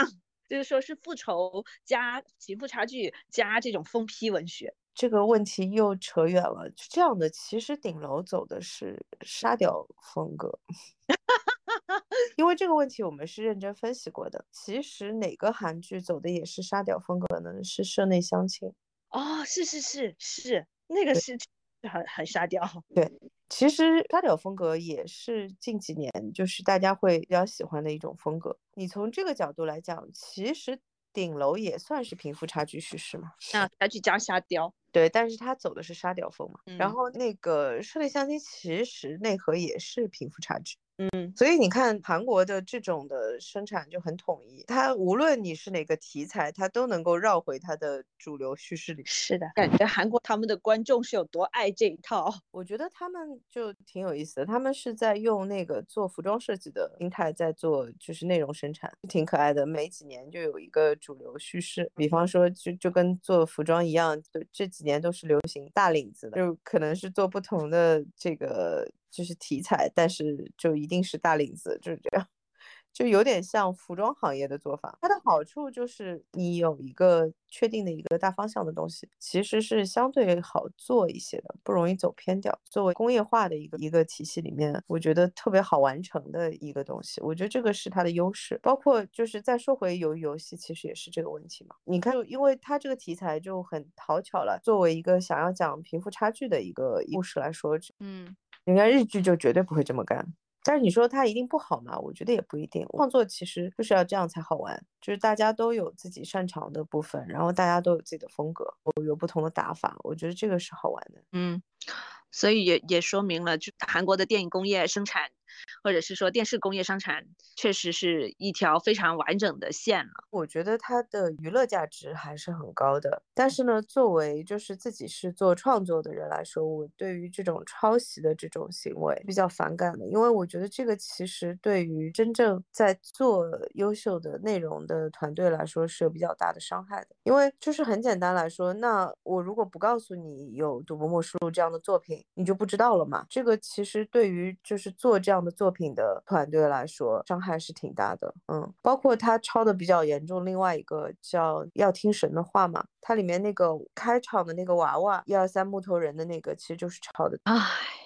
就是说是复仇加贫富差距加这种疯批文学。这个问题又扯远了，这样的其实顶楼走的是沙雕风格，因为这个问题我们是认真分析过的。其实哪个韩剧走的也是沙雕风格呢？是社内相亲哦，是是是是，那个是很很沙雕。对，其实沙雕风格也是近几年就是大家会比较喜欢的一种风格。你从这个角度来讲，其实顶楼也算是贫富差距叙事嘛？那他去加沙雕。对，但是他走的是沙雕风嘛，然后那个室内相亲其实内核也是贫富差距。嗯，所以你看韩国的这种的生产就很统一，它无论你是哪个题材，它都能够绕回它的主流叙事里。是的，感觉韩国他们的观众是有多爱这一套。我觉得他们就挺有意思的，他们是在用那个做服装设计的心态在做，就是内容生产，挺可爱的。每几年就有一个主流叙事，比方说就就跟做服装一样，就这几年都是流行大领子的，就可能是做不同的这个。就是题材，但是就一定是大领子，就是这样。就有点像服装行业的做法，它的好处就是你有一个确定的一个大方向的东西，其实是相对好做一些的，不容易走偏掉。作为工业化的一个一个体系里面，我觉得特别好完成的一个东西，我觉得这个是它的优势。包括就是再说回游游戏，其实也是这个问题嘛。你看，因为它这个题材就很讨巧了，作为一个想要讲贫富差距的一个故事来说，嗯。应该日剧就绝对不会这么干。但是你说它一定不好吗？我觉得也不一定。创作其实就是要这样才好玩，就是大家都有自己擅长的部分，然后大家都有自己的风格，有不同的打法，我觉得这个是好玩的。嗯，所以也也说明了，就韩国的电影工业生产。或者是说电视工业生产确实是一条非常完整的线了。我觉得它的娱乐价值还是很高的。但是呢，作为就是自己是做创作的人来说，我对于这种抄袭的这种行为比较反感的，因为我觉得这个其实对于真正在做优秀的内容的团队来说是有比较大的伤害的。因为就是很简单来说，那我如果不告诉你有《赌博默示录》这样的作品，你就不知道了嘛。这个其实对于就是做这样样的作。品的团队来说，伤害是挺大的。嗯，包括他抄的比较严重，另外一个叫要听神的话嘛，它里面那个开场的那个娃娃一二三木头人的那个，其实就是抄的。唉，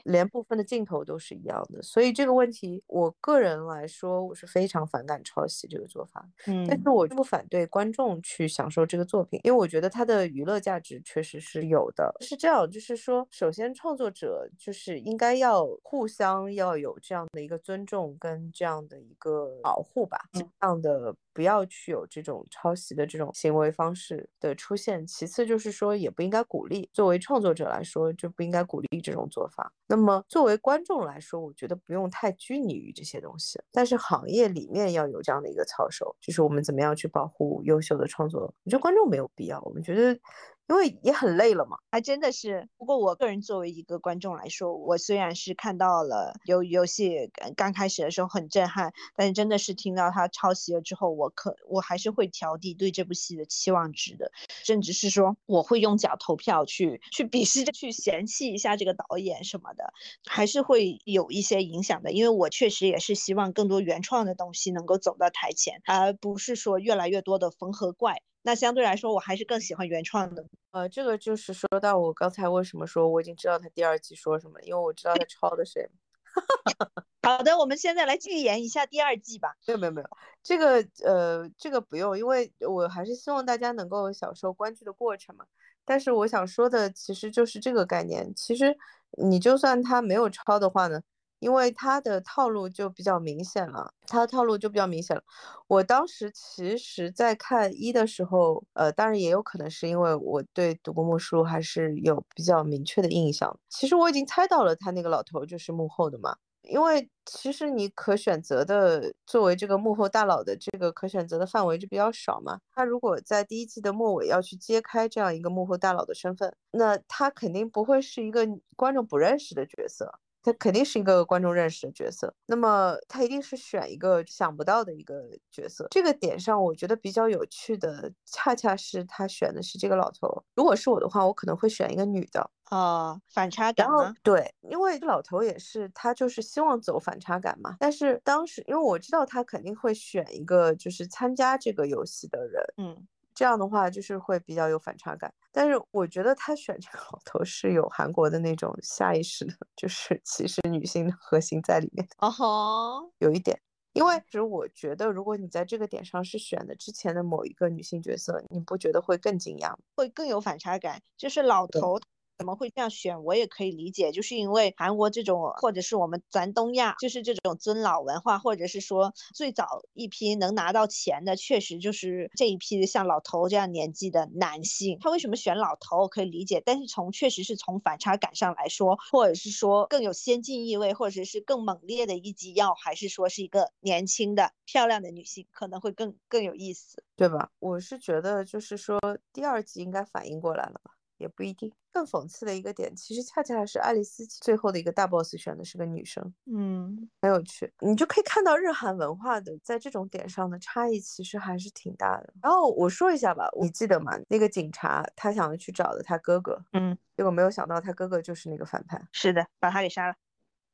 连部分的镜头都是一样的。所以这个问题，我个人来说，我是非常反感抄袭这个做法。嗯，但是我不反对观众去享受这个作品，因为我觉得它的娱乐价值确实是有的。是这样，就是说，首先创作者就是应该要互相要有这样的一个。尊重跟这样的一个保护吧，这样的不要去有这种抄袭的这种行为方式的出现。其次就是说，也不应该鼓励。作为创作者来说，就不应该鼓励这种做法。那么作为观众来说，我觉得不用太拘泥于这些东西。但是行业里面要有这样的一个操守，就是我们怎么样去保护优秀的创作。我觉得观众没有必要，我们觉得。因为也很累了嘛，还真的是。不过我个人作为一个观众来说，我虽然是看到了游游戏刚开始的时候很震撼，但是真的是听到他抄袭了之后，我可我还是会调低对这部戏的期望值的，甚至是说我会用脚投票去去鄙视、去嫌弃一下这个导演什么的，还是会有一些影响的。因为我确实也是希望更多原创的东西能够走到台前，而不是说越来越多的缝合怪。那相对来说，我还是更喜欢原创的。呃，这个就是说到我刚才为什么说我已经知道他第二季说什么，因为我知道他抄的谁。好的，我们现在来预言一下第二季吧。没有没有没有，这个呃这个不用，因为我还是希望大家能够享受观剧的过程嘛。但是我想说的其实就是这个概念，其实你就算他没有抄的话呢。因为他的套路就比较明显了，他的套路就比较明显了。我当时其实，在看一的时候，呃，当然也有可能是因为我对《独孤莫书》还是有比较明确的印象。其实我已经猜到了，他那个老头就是幕后的嘛。因为其实你可选择的作为这个幕后大佬的这个可选择的范围就比较少嘛。他如果在第一季的末尾要去揭开这样一个幕后大佬的身份，那他肯定不会是一个观众不认识的角色。他肯定是一个观众认识的角色，那么他一定是选一个想不到的一个角色。这个点上，我觉得比较有趣的，恰恰是他选的是这个老头。如果是我的话，我可能会选一个女的啊，反差感然后？对，因为老头也是他就是希望走反差感嘛。但是当时，因为我知道他肯定会选一个就是参加这个游戏的人，嗯。这样的话就是会比较有反差感，但是我觉得他选这个老头是有韩国的那种下意识的，就是歧视女性的核心在里面。哦吼，有一点，因为其实我觉得，如果你在这个点上是选的之前的某一个女性角色，你不觉得会更惊讶吗？会更有反差感，就是老头。怎么会这样选？我也可以理解，就是因为韩国这种，或者是我们咱东亚，就是这种尊老文化，或者是说最早一批能拿到钱的，确实就是这一批像老头这样年纪的男性。他为什么选老头，我可以理解。但是从确实是从反差感上来说，或者是说更有先进意味，或者是更猛烈的一击药，还是说是一个年轻的漂亮的女性，可能会更更有意思，对吧？我是觉得就是说第二集应该反应过来了吧。也不一定。更讽刺的一个点，其实恰恰是爱丽丝最后的一个大 boss 选的是个女生，嗯，很有趣。你就可以看到日韩文化的在这种点上的差异，其实还是挺大的。然后我说一下吧，你记得吗？那个警察他想要去找的他哥哥，嗯，结果没有想到他哥哥就是那个反派。是的，把他给杀了。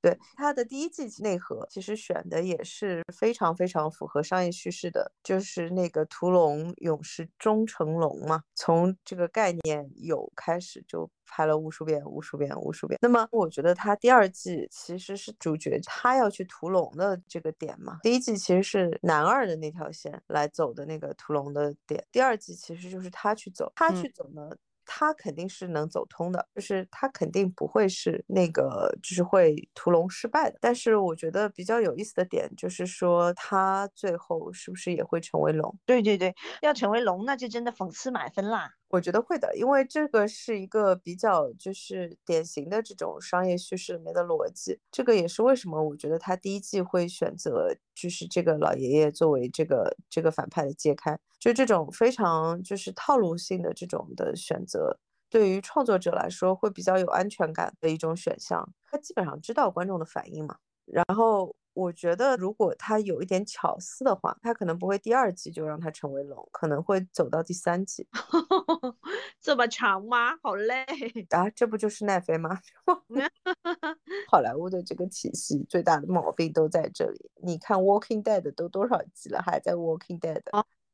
对他的第一季内核，其实选的也是非常非常符合商业叙事的，就是那个屠龙勇士终成龙嘛。从这个概念有开始就拍了无数遍、无数遍、无数遍。那么我觉得他第二季其实是主角他要去屠龙的这个点嘛。第一季其实是男二的那条线来走的那个屠龙的点，第二季其实就是他去走，他去走呢。他肯定是能走通的，就是他肯定不会是那个就是会屠龙失败的。但是我觉得比较有意思的点就是说，他最后是不是也会成为龙？对对对，要成为龙，那就真的讽刺满分啦。我觉得会的，因为这个是一个比较就是典型的这种商业叙事里面的逻辑。这个也是为什么我觉得他第一季会选择就是这个老爷爷作为这个这个反派的揭开，就这种非常就是套路性的这种的选择，对于创作者来说会比较有安全感的一种选项。他基本上知道观众的反应嘛，然后。我觉得，如果他有一点巧思的话，他可能不会第二季就让他成为龙，可能会走到第三季。这么长吗？好累啊！这不就是奈飞吗？好莱坞的这个体系最大的毛病都在这里。你看《Walking Dead》都多少季了，还在《Walking Dead》？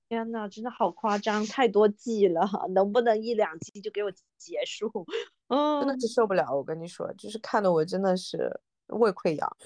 天呐，真的好夸张，太多季了，能不能一两季就给我结束？嗯，真的是受不了。我跟你说，就是看的我真的是。胃溃疡，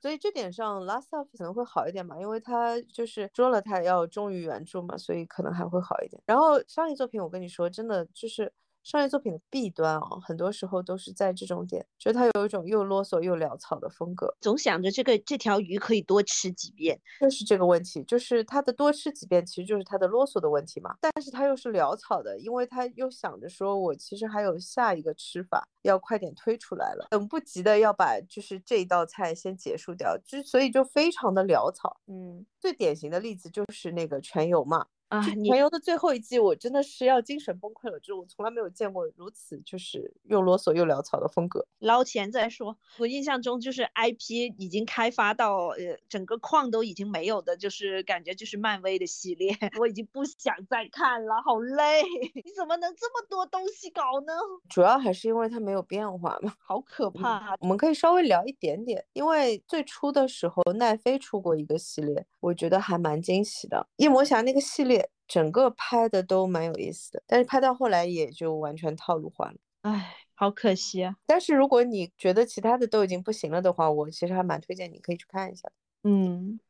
所以这点上《Last of》可能会好一点吧，因为他就是说了他要忠于原著嘛，所以可能还会好一点。然后上一作品，我跟你说，真的就是。商业作品的弊端哦，很多时候都是在这种点，就它有一种又啰嗦又潦草的风格，总想着这个这条鱼可以多吃几遍，就是这个问题，就是它的多吃几遍其实就是它的啰嗦的问题嘛。但是它又是潦草的，因为它又想着说我其实还有下一个吃法要快点推出来了，等不及的要把就是这一道菜先结束掉，之所以就非常的潦草。嗯，最典型的例子就是那个全油嘛。啊，全游的最后一季，我真的是要精神崩溃了。就是我从来没有见过如此就是又啰嗦又潦草的风格。捞钱再说，我印象中就是 IP 已经开发到呃整个矿都已经没有的，就是感觉就是漫威的系列，我已经不想再看了，好累。你怎么能这么多东西搞呢？主要还是因为它没有变化嘛，好可怕。我们可以稍微聊一点点，因为最初的时候奈飞出过一个系列，我觉得还蛮惊喜的，夜魔侠那个系列。整个拍的都蛮有意思的，但是拍到后来也就完全套路化了，唉，好可惜啊。但是如果你觉得其他的都已经不行了的话，我其实还蛮推荐你可以去看一下。嗯。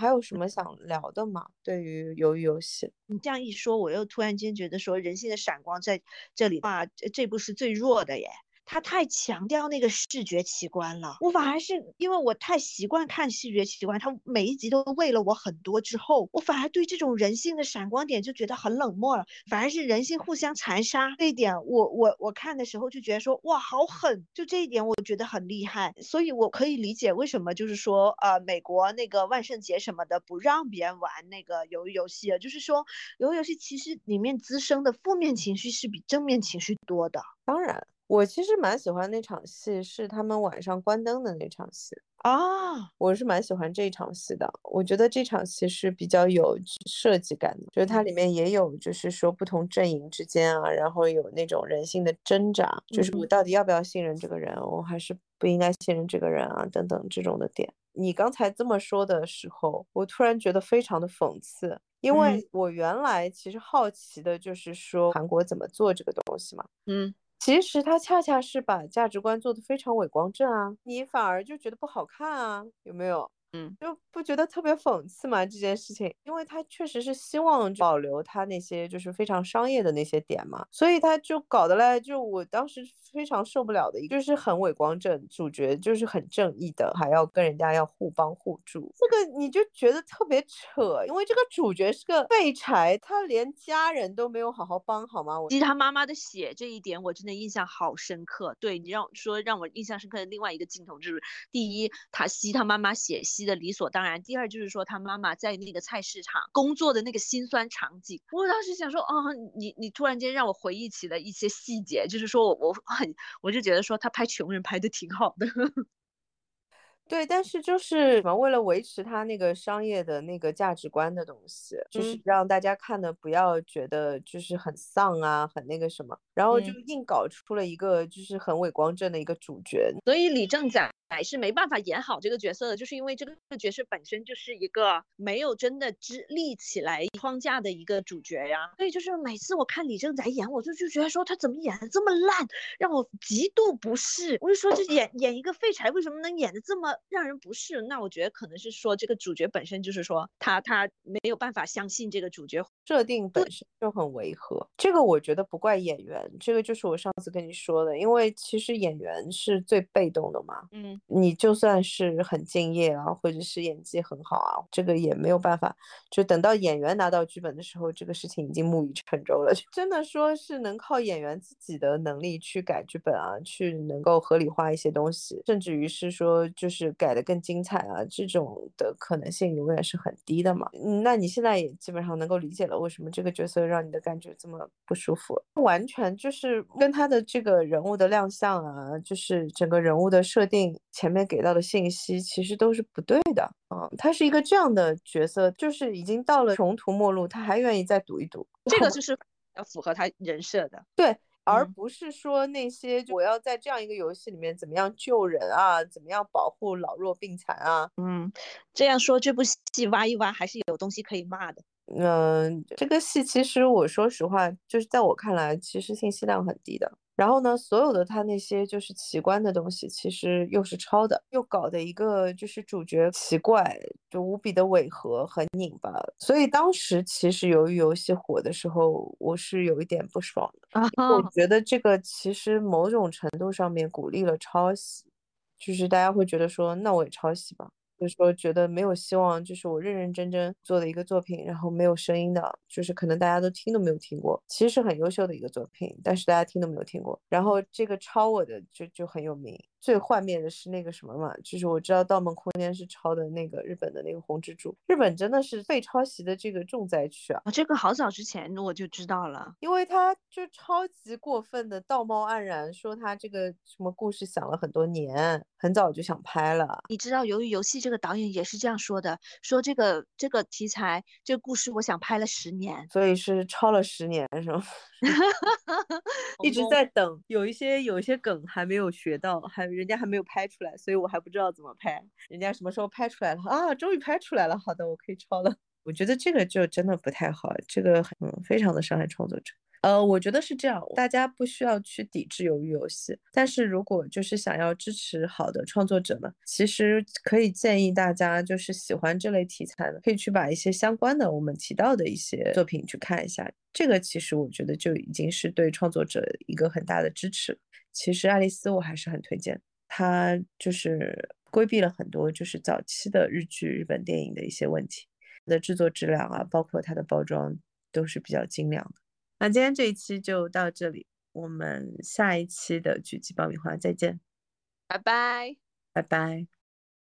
还有什么想聊的吗？对于鱿鱼游戏，你这样一说，我又突然间觉得说，人性的闪光在这里哇，这部是最弱的耶。他太强调那个视觉奇观了，我反而是因为我太习惯看视觉奇观，他每一集都喂了我很多之后，我反而对这种人性的闪光点就觉得很冷漠了，反而是人性互相残杀这一点，我我我看的时候就觉得说哇好狠，就这一点我觉得很厉害，所以我可以理解为什么就是说呃美国那个万圣节什么的不让别人玩那个鱿鱼游戏，就是说鱿鱼游戏其实里面滋生的负面情绪是比正面情绪多的，当然。我其实蛮喜欢那场戏，是他们晚上关灯的那场戏啊，我是蛮喜欢这场戏的。我觉得这场戏是比较有设计感的，就是它里面也有，就是说不同阵营之间啊，然后有那种人性的挣扎，就是我到底要不要信任这个人，我还是不应该信任这个人啊，等等这种的点。你刚才这么说的时候，我突然觉得非常的讽刺，因为我原来其实好奇的就是说韩国怎么做这个东西嘛，嗯。其实他恰恰是把价值观做得非常伪光正啊，你反而就觉得不好看啊，有没有？嗯，就不觉得特别讽刺吗？这件事情，因为他确实是希望保留他那些就是非常商业的那些点嘛，所以他就搞得来，就我当时非常受不了的一个，就是很伪光正，主角就是很正义的，还要跟人家要互帮互助，这个你就觉得特别扯，因为这个主角是个废柴，他连家人都没有好好帮，好吗？吸他妈妈的血这一点，我真的印象好深刻。对你让说让我印象深刻的另外一个镜头就是，第一，他吸他妈妈血的理所当然。第二就是说，他妈妈在那个菜市场工作的那个心酸场景，我当时想说，哦，你你突然间让我回忆起了一些细节，就是说我我很我就觉得说他拍穷人拍的挺好的。对，但是就是什么，为了维持他那个商业的那个价值观的东西，就是嗯让大家看的不要觉得就是很丧啊，很那个什么，然后就嗯硬搞出了一个就是很伟光正的一个主角。所以李正宰是没办法演好这个角色的，就是因为这个角色本身就是一个没有真的支立起来框架的一个主角呀。所以就是每次我看李正宰演，我就就觉得说他怎么演的这么烂，让我极度不适。我就说这演演一个废柴，为什么能演的这么让人不适？那我觉得可能是说这个主角本身就是说他他没有办法相信这个主角设定本身就很违和，这个我觉得不怪演员，这个就是我上次跟你说的，因为其实演员是最被动的嘛，嗯你就算是很敬业啊，或者是演技很好啊，这个也没有办法，就等到演员拿到剧本的时候，这个事情已经木已成舟了。真的说是能靠演员自己的能力去改剧本啊，去能够合理化一些东西，甚至于是说就是改得更精彩啊，这种的可能性永远是很低的嘛。嗯，那你现在也基本上能够理解了为什么这个角色让你的感觉这么不舒服，完全就是跟他的这个人物的亮相啊，就是整个人物的设定前面给到的信息其实都是不对的。嗯，他是一个这样的角色，就是已经到了穷途末路，他还愿意再赌一赌，这个就是要符合他人设的。对，而嗯不是说那些我要在这样一个游戏里面怎么样救人啊，怎么样保护老弱病残啊。嗯，这样说这部戏挖一挖还是有东西可以骂的。嗯，这个戏其实我说实话，就是在我看来，其实信息量很低的。然后呢，所有的他那些就是奇观的东西，其实又是抄的，又搞的一个就是主角奇怪，就无比的违和，很拧巴。所以当时其实由于游戏火的时候，我是有一点不爽的。啊我觉得这个其实某种程度上面鼓励了抄袭，就是大家会觉得说，那我也抄袭吧。就是说觉得没有希望，就是我认认真真做的一个作品，然后没有声音的，就是可能大家都听都没有听过，其实是很优秀的一个作品，但是大家听都没有听过。然后这个抄我的就就很有名，最幻灭的是那个什么嘛，就是我知道《盗梦空间》是抄的那个日本的那个红蜘蛛，日本真的是被抄袭的这个重灾区啊。哦，这个好早之前我就知道了。因为他就超级过分的道貌岸然，说他这个什么故事想了很多年，很早就想拍了。你知道，由于游戏这个导演也是这样说的，说这个这个题材这个故事，我想拍了十年。所以是抄了十年，是吗？一直在等，有一些有一些梗还没有学到，还人家还没有拍出来，所以我还不知道怎么拍。人家什么时候拍出来了啊？终于拍出来了，好的，我可以抄了。我觉得这个就真的不太好，这个嗯，非常的伤害创作者。呃，我觉得是这样，大家不需要去抵制鱿鱼游戏，但是如果就是想要支持好的创作者呢，其实可以建议大家就是喜欢这类题材的，可以去把一些相关的我们提到的一些作品去看一下。这个其实我觉得就已经是对创作者一个很大的支持。其实爱丽丝我还是很推荐，它就是规避了很多就是早期的日剧、日本电影的一些问题，的制作质量啊，包括它的包装都是比较精良的。那今天这一期就到这里，我们下一期的狙击爆米花再见，拜拜。拜拜。